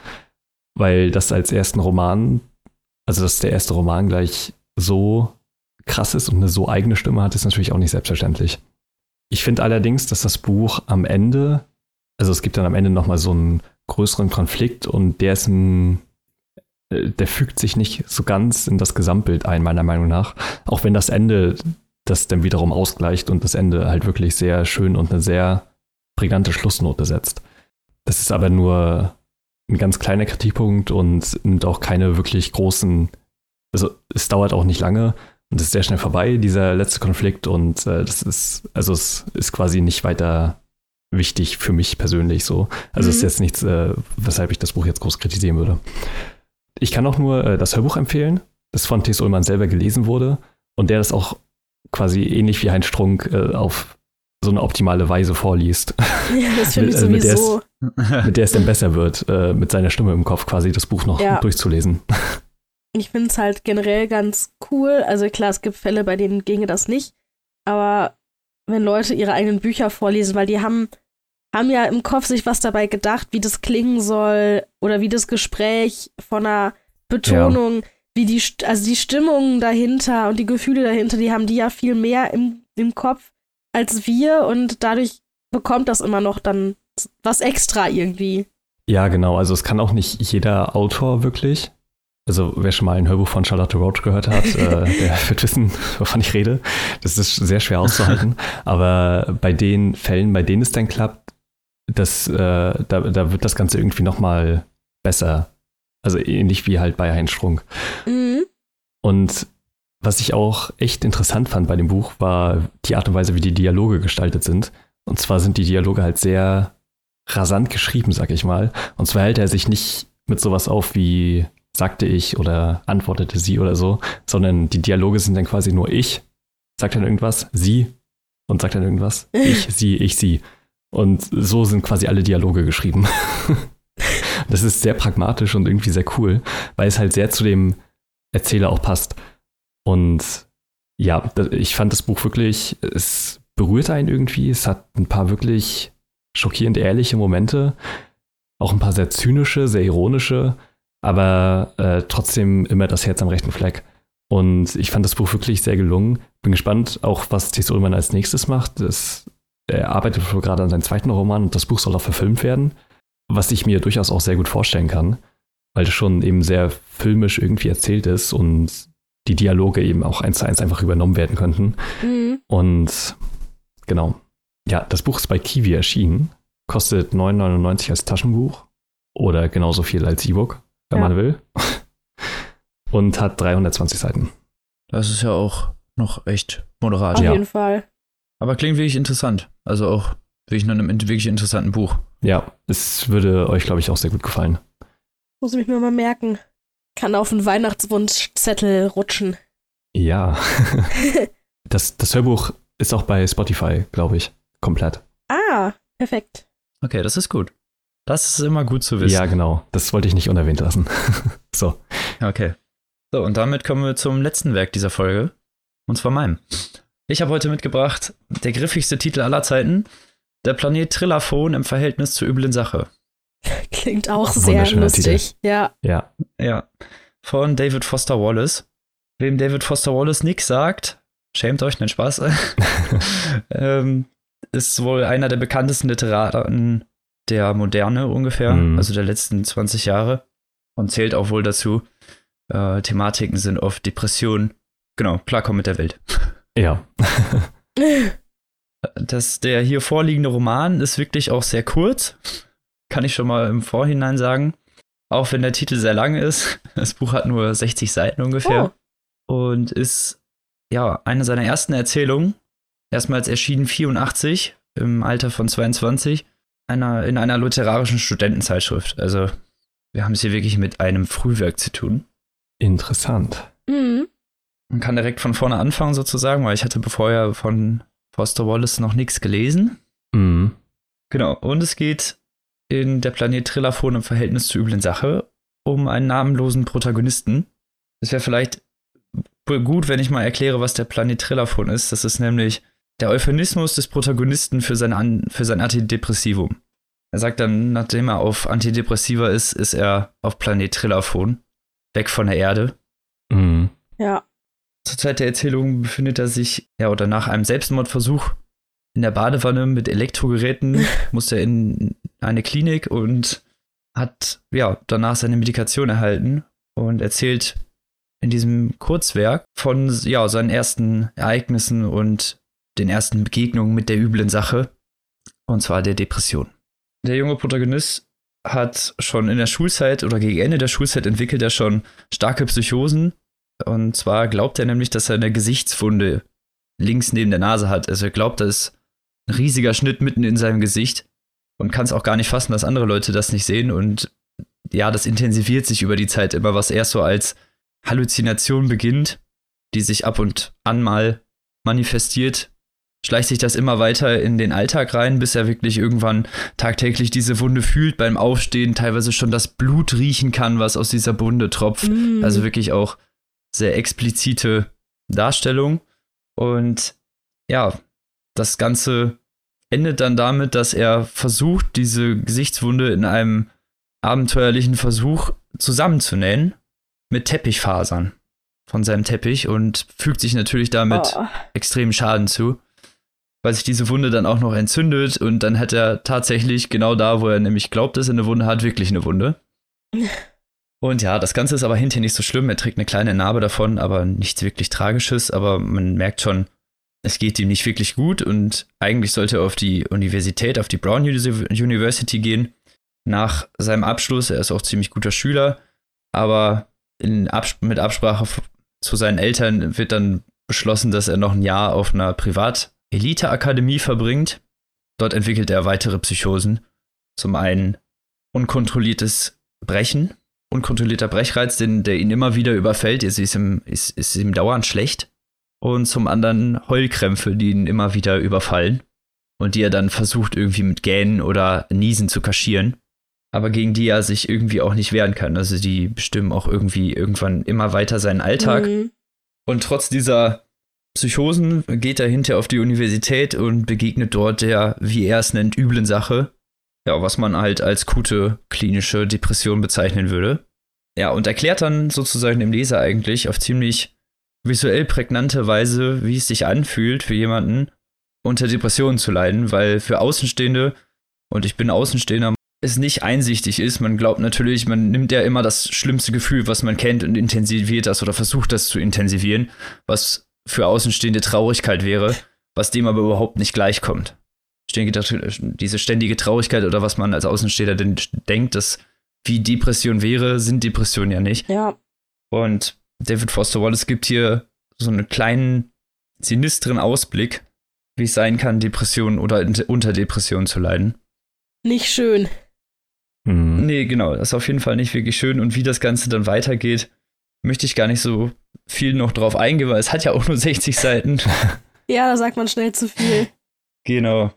Speaker 2: weil das als ersten Roman, also dass der erste Roman gleich so krass ist und eine so eigene Stimme hat, ist natürlich auch nicht selbstverständlich. Ich finde allerdings, dass das Buch am Ende, also es gibt dann am Ende nochmal so einen größeren Konflikt und der ist ein äh, der fügt sich nicht so ganz in das Gesamtbild ein, meiner Meinung nach. Auch wenn das Ende das dann wiederum ausgleicht und das Ende halt wirklich sehr schön und eine sehr prägnante Schlussnote setzt. Das ist aber nur ein ganz kleiner Kritikpunkt und nimmt auch keine wirklich großen, also es dauert auch nicht lange und es ist sehr schnell vorbei, dieser letzte Konflikt und äh, das ist, also es ist quasi nicht weiter wichtig für mich persönlich so. Also mhm. es ist jetzt nichts, äh, weshalb ich das Buch jetzt groß kritisieren würde. Ich kann auch nur äh, das Hörbuch empfehlen, das von T.S. Ullmann selber gelesen wurde und der das auch quasi ähnlich wie Heinz Strunk äh, auf so eine optimale Weise vorliest.
Speaker 3: Ja, das finde ich mit, sowieso.
Speaker 2: Mit der, es, mit der es dann besser wird, äh, mit seiner Stimme im Kopf quasi das Buch noch ja. durchzulesen.
Speaker 3: Ich finde es halt generell ganz cool. Also klar, es gibt Fälle, bei denen ginge das nicht. Aber wenn Leute ihre eigenen Bücher vorlesen, weil die haben haben ja im Kopf sich was dabei gedacht, wie das klingen soll oder wie das Gespräch von einer Betonung, ja. wie die, also die Stimmungen dahinter und die Gefühle dahinter, die haben die ja viel mehr im, im Kopf als wir und dadurch bekommt das immer noch dann was extra irgendwie.
Speaker 2: Ja, genau. Also es kann auch nicht jeder Autor wirklich. Also wer schon mal ein Hörbuch von Charlotte Roach gehört hat, äh, der wird wissen, wovon ich rede. Das ist sehr schwer auszuhalten. Aber bei den Fällen, bei denen es dann klappt, das, äh, da, da wird das Ganze irgendwie nochmal besser. Also ähnlich wie halt bei Heinz Strunk. Mhm. Und was ich auch echt interessant fand bei dem Buch, war die Art und Weise, wie die Dialoge gestaltet sind. Und zwar sind die Dialoge halt sehr rasant geschrieben, sag ich mal. Und zwar hält er sich nicht mit sowas auf wie sagte ich oder antwortete sie oder so, sondern die Dialoge sind dann quasi nur ich, sagt dann irgendwas, sie und sagt dann irgendwas, ich, sie, ich, sie. Und so sind quasi alle Dialoge geschrieben. das ist sehr pragmatisch und irgendwie sehr cool, weil es halt sehr zu dem Erzähler auch passt. Und ja, ich fand das Buch wirklich, es berührt einen irgendwie. Es hat ein paar wirklich schockierend ehrliche Momente, auch ein paar sehr zynische, sehr ironische, aber äh, trotzdem immer das Herz am rechten Fleck. Und ich fand das Buch wirklich sehr gelungen. Bin gespannt, auch was T. Ullmann als nächstes macht. Das, er arbeitet gerade an seinem zweiten Roman und das Buch soll auch verfilmt werden, was ich mir durchaus auch sehr gut vorstellen kann, weil es schon eben sehr filmisch irgendwie erzählt ist und die Dialoge eben auch eins zu eins einfach übernommen werden könnten. Mhm. Und genau. Ja, das Buch ist bei Kiwi erschienen, kostet 9,99 als Taschenbuch oder genauso viel als E-Book, wenn ja. man will. Und hat 320 Seiten.
Speaker 1: Das ist ja auch noch echt moderat.
Speaker 3: Auf
Speaker 1: ja.
Speaker 3: jeden Fall.
Speaker 1: Aber klingt wirklich interessant. Also auch wirklich nach einem wirklich interessanten Buch.
Speaker 2: Ja, es würde euch, glaube ich, auch sehr gut gefallen.
Speaker 3: Muss ich mir mal merken. Kann auf einen Weihnachtswunschzettel rutschen.
Speaker 2: Ja. das, das Hörbuch ist auch bei Spotify, glaube ich, komplett.
Speaker 3: Ah, perfekt.
Speaker 1: Okay, das ist gut. Das ist immer gut zu wissen.
Speaker 2: Ja, genau. Das wollte ich nicht unerwähnt lassen. so.
Speaker 1: Okay. So, und damit kommen wir zum letzten Werk dieser Folge. Und zwar meinem. Ich habe heute mitgebracht der griffigste Titel aller Zeiten: Der Planet Trillaphon im Verhältnis zur üblen Sache.
Speaker 3: Klingt auch sehr lustig.
Speaker 2: Titel. Ja. Ja.
Speaker 1: Ja. Von David Foster Wallace. Wem David Foster Wallace nichts sagt, schämt euch, nein Spaß. ähm, ist wohl einer der bekanntesten Literaten der Moderne ungefähr, mhm. also der letzten 20 Jahre. Und zählt auch wohl dazu. Äh, Thematiken sind oft Depression. Genau, klarkommen mit der Welt.
Speaker 2: Ja.
Speaker 1: das, der hier vorliegende Roman ist wirklich auch sehr kurz. Kann ich schon mal im Vorhinein sagen. Auch wenn der Titel sehr lang ist. Das Buch hat nur 60 Seiten ungefähr. Oh. Und ist ja eine seiner ersten Erzählungen. Erstmals erschienen 84 im Alter von 22 einer, in einer literarischen Studentenzeitschrift. Also wir haben es hier wirklich mit einem Frühwerk zu tun.
Speaker 2: Interessant. Mhm.
Speaker 1: Man kann direkt von vorne anfangen sozusagen, weil ich hatte vorher von Foster Wallace noch nichts gelesen. Mhm. Genau, und es geht in der Planet Trillaphon im Verhältnis zur üblen Sache um einen namenlosen Protagonisten. Es wäre vielleicht gut, wenn ich mal erkläre, was der Planet Trillaphon ist. Das ist nämlich der Euphemismus des Protagonisten für sein, für sein Antidepressivum. Er sagt dann, nachdem er auf Antidepressiva ist, ist er auf Planet Trillaphon, weg von der Erde.
Speaker 3: Mhm. Ja.
Speaker 1: Zur Zeit der Erzählung befindet er sich, ja, oder nach einem Selbstmordversuch in der Badewanne mit Elektrogeräten, muss er in eine Klinik und hat, ja, danach seine Medikation erhalten und erzählt in diesem Kurzwerk von, ja, seinen ersten Ereignissen und den ersten Begegnungen mit der üblen Sache, und zwar der Depression. Der junge Protagonist hat schon in der Schulzeit oder gegen Ende der Schulzeit entwickelt er schon starke Psychosen. Und zwar glaubt er nämlich, dass er eine Gesichtswunde links neben der Nase hat. Also er glaubt, da ist ein riesiger Schnitt mitten in seinem Gesicht und kann es auch gar nicht fassen, dass andere Leute das nicht sehen. Und ja, das intensiviert sich über die Zeit immer, was erst so als Halluzination beginnt, die sich ab und an mal manifestiert, schleicht sich das immer weiter in den Alltag rein, bis er wirklich irgendwann tagtäglich diese Wunde fühlt, beim Aufstehen teilweise schon das Blut riechen kann, was aus dieser Wunde tropft. Mm. Also wirklich auch sehr explizite Darstellung. Und ja, das Ganze endet dann damit, dass er versucht, diese Gesichtswunde in einem abenteuerlichen Versuch zusammenzunähen mit Teppichfasern von seinem Teppich und fügt sich natürlich damit oh. extremen Schaden zu weil sich diese Wunde dann auch noch entzündet und dann hat er tatsächlich genau da, wo er nämlich glaubt, dass er eine Wunde hat, wirklich eine Wunde. Und ja, das Ganze ist aber hinterher nicht so schlimm. Er trägt eine kleine Narbe davon, aber nichts wirklich Tragisches. Aber man merkt schon, es geht ihm nicht wirklich gut und eigentlich sollte er auf die Universität, auf die Brown University gehen. Nach seinem Abschluss, er ist auch ziemlich guter Schüler, aber Abs mit Absprache zu seinen Eltern wird dann beschlossen, dass er noch ein Jahr auf einer Privat Elite-Akademie verbringt. Dort entwickelt er weitere Psychosen. Zum einen unkontrolliertes Brechen, unkontrollierter Brechreiz, den, der ihn immer wieder überfällt. Es ist ihm, ist, ist ihm dauernd schlecht. Und zum anderen Heulkrämpfe, die ihn immer wieder überfallen. Und die er dann versucht, irgendwie mit Gähnen oder Niesen zu kaschieren. Aber gegen die er sich irgendwie auch nicht wehren kann. Also die bestimmen auch irgendwie irgendwann immer weiter seinen Alltag. Mhm. Und trotz dieser Psychosen geht er hinterher auf die Universität und begegnet dort der, wie er es nennt, üblen Sache. Ja, was man halt als gute klinische Depression bezeichnen würde. Ja, und erklärt dann sozusagen dem Leser eigentlich auf ziemlich visuell prägnante Weise, wie es sich anfühlt für jemanden, unter Depressionen zu leiden, weil für Außenstehende, und ich bin Außenstehender, es nicht einsichtig ist. Man glaubt natürlich, man nimmt ja immer das schlimmste Gefühl, was man kennt und intensiviert das oder versucht das zu intensivieren, was für Außenstehende Traurigkeit wäre, was dem aber überhaupt nicht gleichkommt. Ich denke, diese ständige Traurigkeit oder was man als Außenstehender denn denkt, dass wie Depression wäre, sind Depressionen ja nicht.
Speaker 3: Ja.
Speaker 1: Und David Foster Wallace gibt hier so einen kleinen, sinisteren Ausblick, wie es sein kann, Depression oder unter Depression zu leiden.
Speaker 3: Nicht schön.
Speaker 1: Mhm. Nee, genau, das ist auf jeden Fall nicht wirklich schön. Und wie das Ganze dann weitergeht, möchte ich gar nicht so viel noch drauf eingehen, weil es hat ja auch nur 60 Seiten.
Speaker 3: ja, da sagt man schnell zu viel.
Speaker 1: Genau.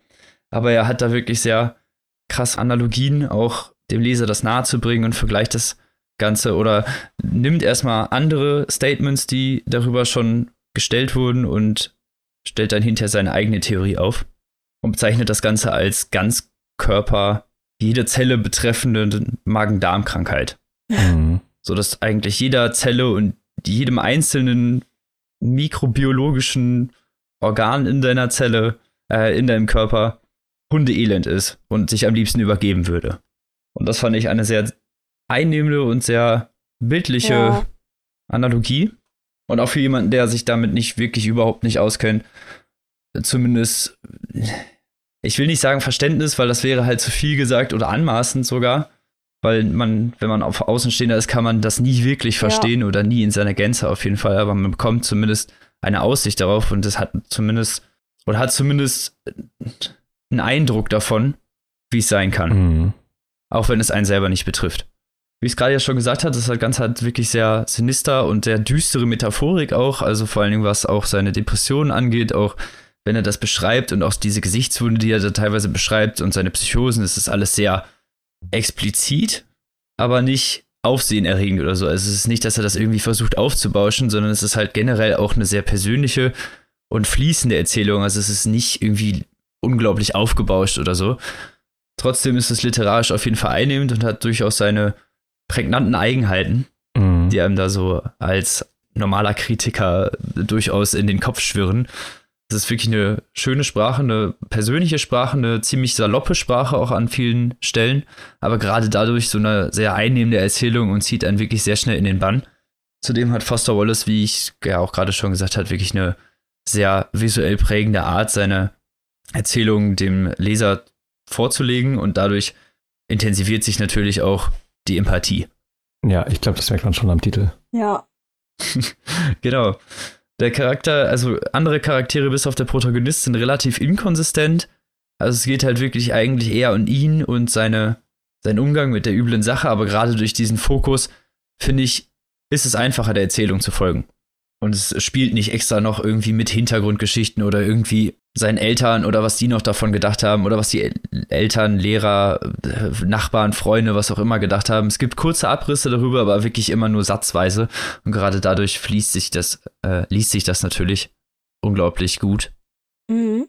Speaker 1: Aber er hat da wirklich sehr krass Analogien, auch dem Leser das nahe zu bringen und vergleicht das Ganze oder nimmt erstmal andere Statements, die darüber schon gestellt wurden und stellt dann hinterher seine eigene Theorie auf und bezeichnet das Ganze als Ganzkörper, jede Zelle betreffende Magen-Darm-Krankheit. Mhm. So dass eigentlich jeder Zelle und jedem einzelnen mikrobiologischen Organ in deiner Zelle, äh, in deinem Körper Hundeelend ist und sich am liebsten übergeben würde. Und das fand ich eine sehr einnehmende und sehr bildliche ja. Analogie. Und auch für jemanden, der sich damit nicht wirklich überhaupt nicht auskennt, zumindest, ich will nicht sagen Verständnis, weil das wäre halt zu viel gesagt oder anmaßend sogar. Weil man, wenn man auf Außenstehender ist, kann man das nie wirklich verstehen ja. oder nie in seiner Gänze auf jeden Fall. Aber man bekommt zumindest eine Aussicht darauf und das hat zumindest, oder hat zumindest einen Eindruck davon, wie es sein kann. Mhm. Auch wenn es einen selber nicht betrifft. Wie ich es gerade ja schon gesagt habe, das hat ganz halt wirklich sehr sinister und sehr düstere Metaphorik auch. Also vor allen Dingen, was auch seine Depressionen angeht, auch wenn er das beschreibt und auch diese Gesichtswunde, die er da teilweise beschreibt und seine Psychosen, das ist alles sehr explizit, aber nicht aufsehenerregend oder so. Also es ist nicht, dass er das irgendwie versucht aufzubauschen, sondern es ist halt generell auch eine sehr persönliche und fließende Erzählung. Also es ist nicht irgendwie unglaublich aufgebauscht oder so. Trotzdem ist es literarisch auf jeden Fall einnehmend und hat durchaus seine prägnanten Eigenheiten, mhm. die einem da so als normaler Kritiker durchaus in den Kopf schwirren. Das ist wirklich eine schöne Sprache, eine persönliche Sprache, eine ziemlich saloppe Sprache auch an vielen Stellen, aber gerade dadurch so eine sehr einnehmende Erzählung und zieht einen wirklich sehr schnell in den Bann. Zudem hat Foster Wallace, wie ich ja auch gerade schon gesagt habe, wirklich eine sehr visuell prägende Art, seine Erzählung dem Leser vorzulegen und dadurch intensiviert sich natürlich auch die Empathie.
Speaker 2: Ja, ich glaube, das merkt man schon am Titel.
Speaker 3: Ja.
Speaker 1: genau. Der Charakter, also andere Charaktere bis auf der Protagonist sind relativ inkonsistent. Also es geht halt wirklich eigentlich eher um ihn und seine, seinen Umgang mit der üblen Sache, aber gerade durch diesen Fokus, finde ich, ist es einfacher, der Erzählung zu folgen. Und es spielt nicht extra noch irgendwie mit Hintergrundgeschichten oder irgendwie seinen Eltern oder was die noch davon gedacht haben oder was die Eltern, Lehrer, Nachbarn, Freunde, was auch immer gedacht haben. Es gibt kurze Abrisse darüber, aber wirklich immer nur satzweise. Und gerade dadurch fließt sich das, äh, liest sich das natürlich unglaublich gut. Mhm.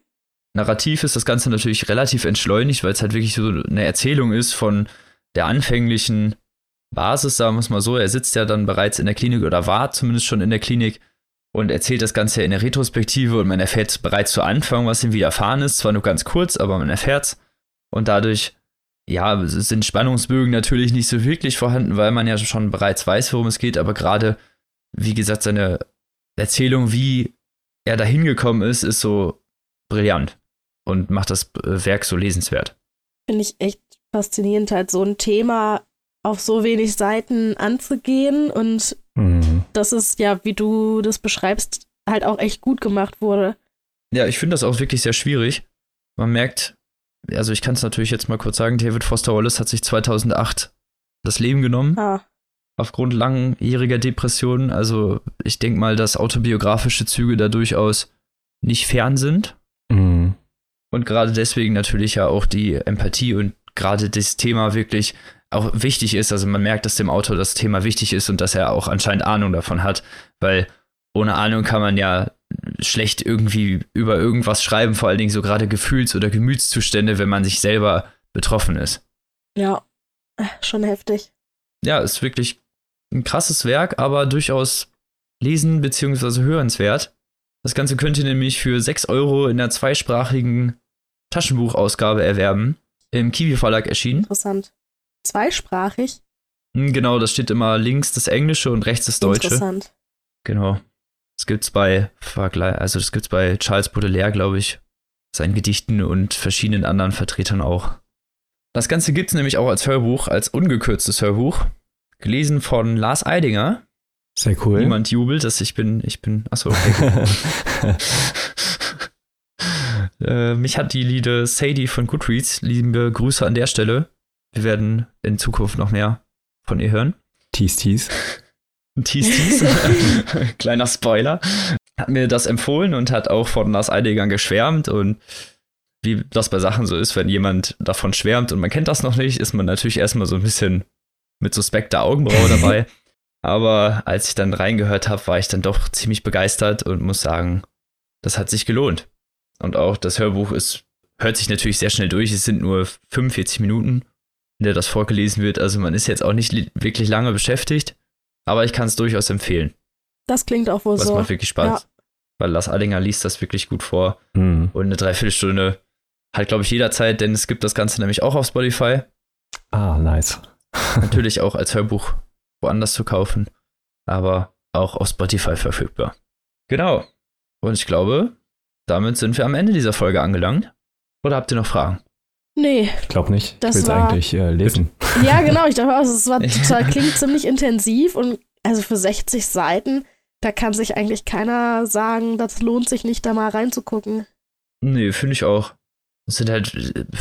Speaker 1: Narrativ ist das Ganze natürlich relativ entschleunigt, weil es halt wirklich so eine Erzählung ist von der anfänglichen Basis, sagen wir es mal so. Er sitzt ja dann bereits in der Klinik oder war zumindest schon in der Klinik und erzählt das Ganze in der Retrospektive und man erfährt bereits zu Anfang, was ihm widerfahren ist. Zwar nur ganz kurz, aber man erfährt's. Und dadurch, ja, sind Spannungsbögen natürlich nicht so wirklich vorhanden, weil man ja schon bereits weiß, worum es geht. Aber gerade, wie gesagt, seine Erzählung, wie er da hingekommen ist, ist so brillant und macht das Werk so lesenswert.
Speaker 3: Finde ich echt faszinierend, halt so ein Thema auf so wenig Seiten anzugehen und mhm. dass es ja, wie du das beschreibst, halt auch echt gut gemacht wurde.
Speaker 1: Ja, ich finde das auch wirklich sehr schwierig. Man merkt, also ich kann es natürlich jetzt mal kurz sagen, David Foster Wallace hat sich 2008 das Leben genommen. Ah. aufgrund langjähriger Depressionen. Also ich denke mal, dass autobiografische Züge da durchaus nicht fern sind. Mhm. Und gerade deswegen natürlich ja auch die Empathie und gerade das Thema wirklich auch wichtig ist. Also man merkt, dass dem Autor das Thema wichtig ist und dass er auch anscheinend Ahnung davon hat, weil ohne Ahnung kann man ja schlecht irgendwie über irgendwas schreiben, vor allen Dingen so gerade Gefühls- oder Gemütszustände, wenn man sich selber betroffen ist.
Speaker 3: Ja, schon heftig.
Speaker 1: Ja, ist wirklich ein krasses Werk, aber durchaus lesen bzw. hörenswert. Das Ganze könnt ihr nämlich für 6 Euro in der zweisprachigen Taschenbuchausgabe erwerben. Im Kiwi Verlag erschienen.
Speaker 3: Interessant. Zweisprachig?
Speaker 1: Hm, genau, das steht immer links das Englische und rechts das Deutsche. Interessant. Genau. Das gibt's bei also das gibt's bei Charles Baudelaire, glaube ich, seinen Gedichten und verschiedenen anderen Vertretern auch. Das Ganze gibt's nämlich auch als Hörbuch, als ungekürztes Hörbuch, gelesen von Lars Eidinger.
Speaker 2: Sehr cool.
Speaker 1: Niemand jubelt, dass ich bin, ich bin, achso, okay. äh, mich hat die Liede Sadie von Goodreads, liebe Grüße an der Stelle. Wir werden in Zukunft noch mehr von ihr hören.
Speaker 2: Tease, tease.
Speaker 1: Tease, tease. Kleiner Spoiler. Hat mir das empfohlen und hat auch von Lars Eidinger geschwärmt und wie das bei Sachen so ist, wenn jemand davon schwärmt und man kennt das noch nicht, ist man natürlich erstmal so ein bisschen mit suspekter Augenbraue dabei. Aber als ich dann reingehört habe, war ich dann doch ziemlich begeistert und muss sagen, das hat sich gelohnt. Und auch das Hörbuch ist, hört sich natürlich sehr schnell durch. Es sind nur 45 Minuten, in der das vorgelesen wird. Also man ist jetzt auch nicht wirklich lange beschäftigt. Aber ich kann es durchaus empfehlen.
Speaker 3: Das klingt auch wohl
Speaker 1: was
Speaker 3: so.
Speaker 1: Was macht wirklich Spaß. Ja. Weil Lars Allinger liest das wirklich gut vor. Mhm. Und eine Dreiviertelstunde halt, glaube ich, jederzeit, denn es gibt das Ganze nämlich auch auf Spotify.
Speaker 2: Ah, nice.
Speaker 1: Natürlich auch als Hörbuch woanders zu kaufen, aber auch auf Spotify verfügbar. Genau. Und ich glaube, damit sind wir am Ende dieser Folge angelangt. Oder habt ihr noch Fragen?
Speaker 3: Nee.
Speaker 2: Ich glaube nicht. Das ich will es eigentlich äh, lesen.
Speaker 3: Ja, genau. Ich dachte auch, es war total, klingt ziemlich intensiv und also für 60 Seiten, da kann sich eigentlich keiner sagen, das lohnt sich nicht, da mal reinzugucken.
Speaker 1: Nee, finde ich auch. Es sind halt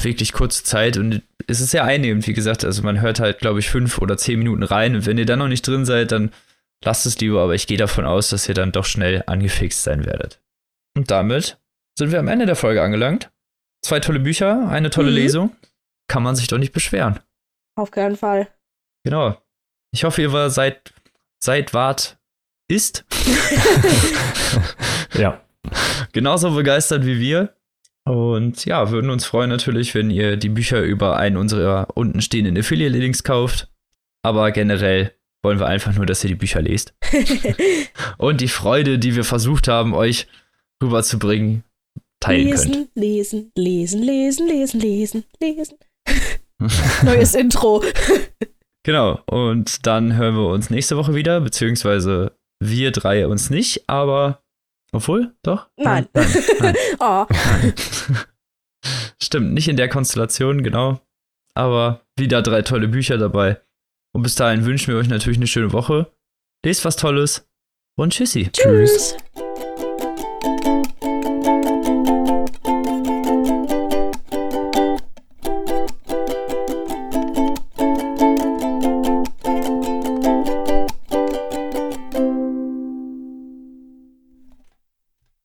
Speaker 1: wirklich kurze Zeit und es ist sehr einnehmend, wie gesagt. Also man hört halt, glaube ich, fünf oder zehn Minuten rein und wenn ihr dann noch nicht drin seid, dann lasst es lieber, aber ich gehe davon aus, dass ihr dann doch schnell angefixt sein werdet. Und damit sind wir am Ende der Folge angelangt. Zwei tolle Bücher, eine tolle mhm. Lesung. Kann man sich doch nicht beschweren.
Speaker 3: Auf keinen Fall.
Speaker 1: Genau. Ich hoffe, ihr war seit, seit wart ist.
Speaker 2: ja.
Speaker 1: Genauso begeistert wie wir. Und ja, würden uns freuen natürlich, wenn ihr die Bücher über einen unserer unten stehenden Affiliate-Links kauft. Aber generell wollen wir einfach nur, dass ihr die Bücher lest. und die Freude, die wir versucht haben, euch rüberzubringen, teilen
Speaker 3: lesen,
Speaker 1: könnt.
Speaker 3: Lesen, lesen, lesen, lesen, lesen, lesen. Neues Intro.
Speaker 1: genau, und dann hören wir uns nächste Woche wieder, beziehungsweise wir drei uns nicht, aber obwohl, doch?
Speaker 3: Nein. Nein, nein, nein. oh. nein.
Speaker 1: Stimmt, nicht in der Konstellation, genau. Aber wieder drei tolle Bücher dabei. Und bis dahin wünschen wir euch natürlich eine schöne Woche. Lest was Tolles und tschüssi.
Speaker 3: Tschüss. Tschüss.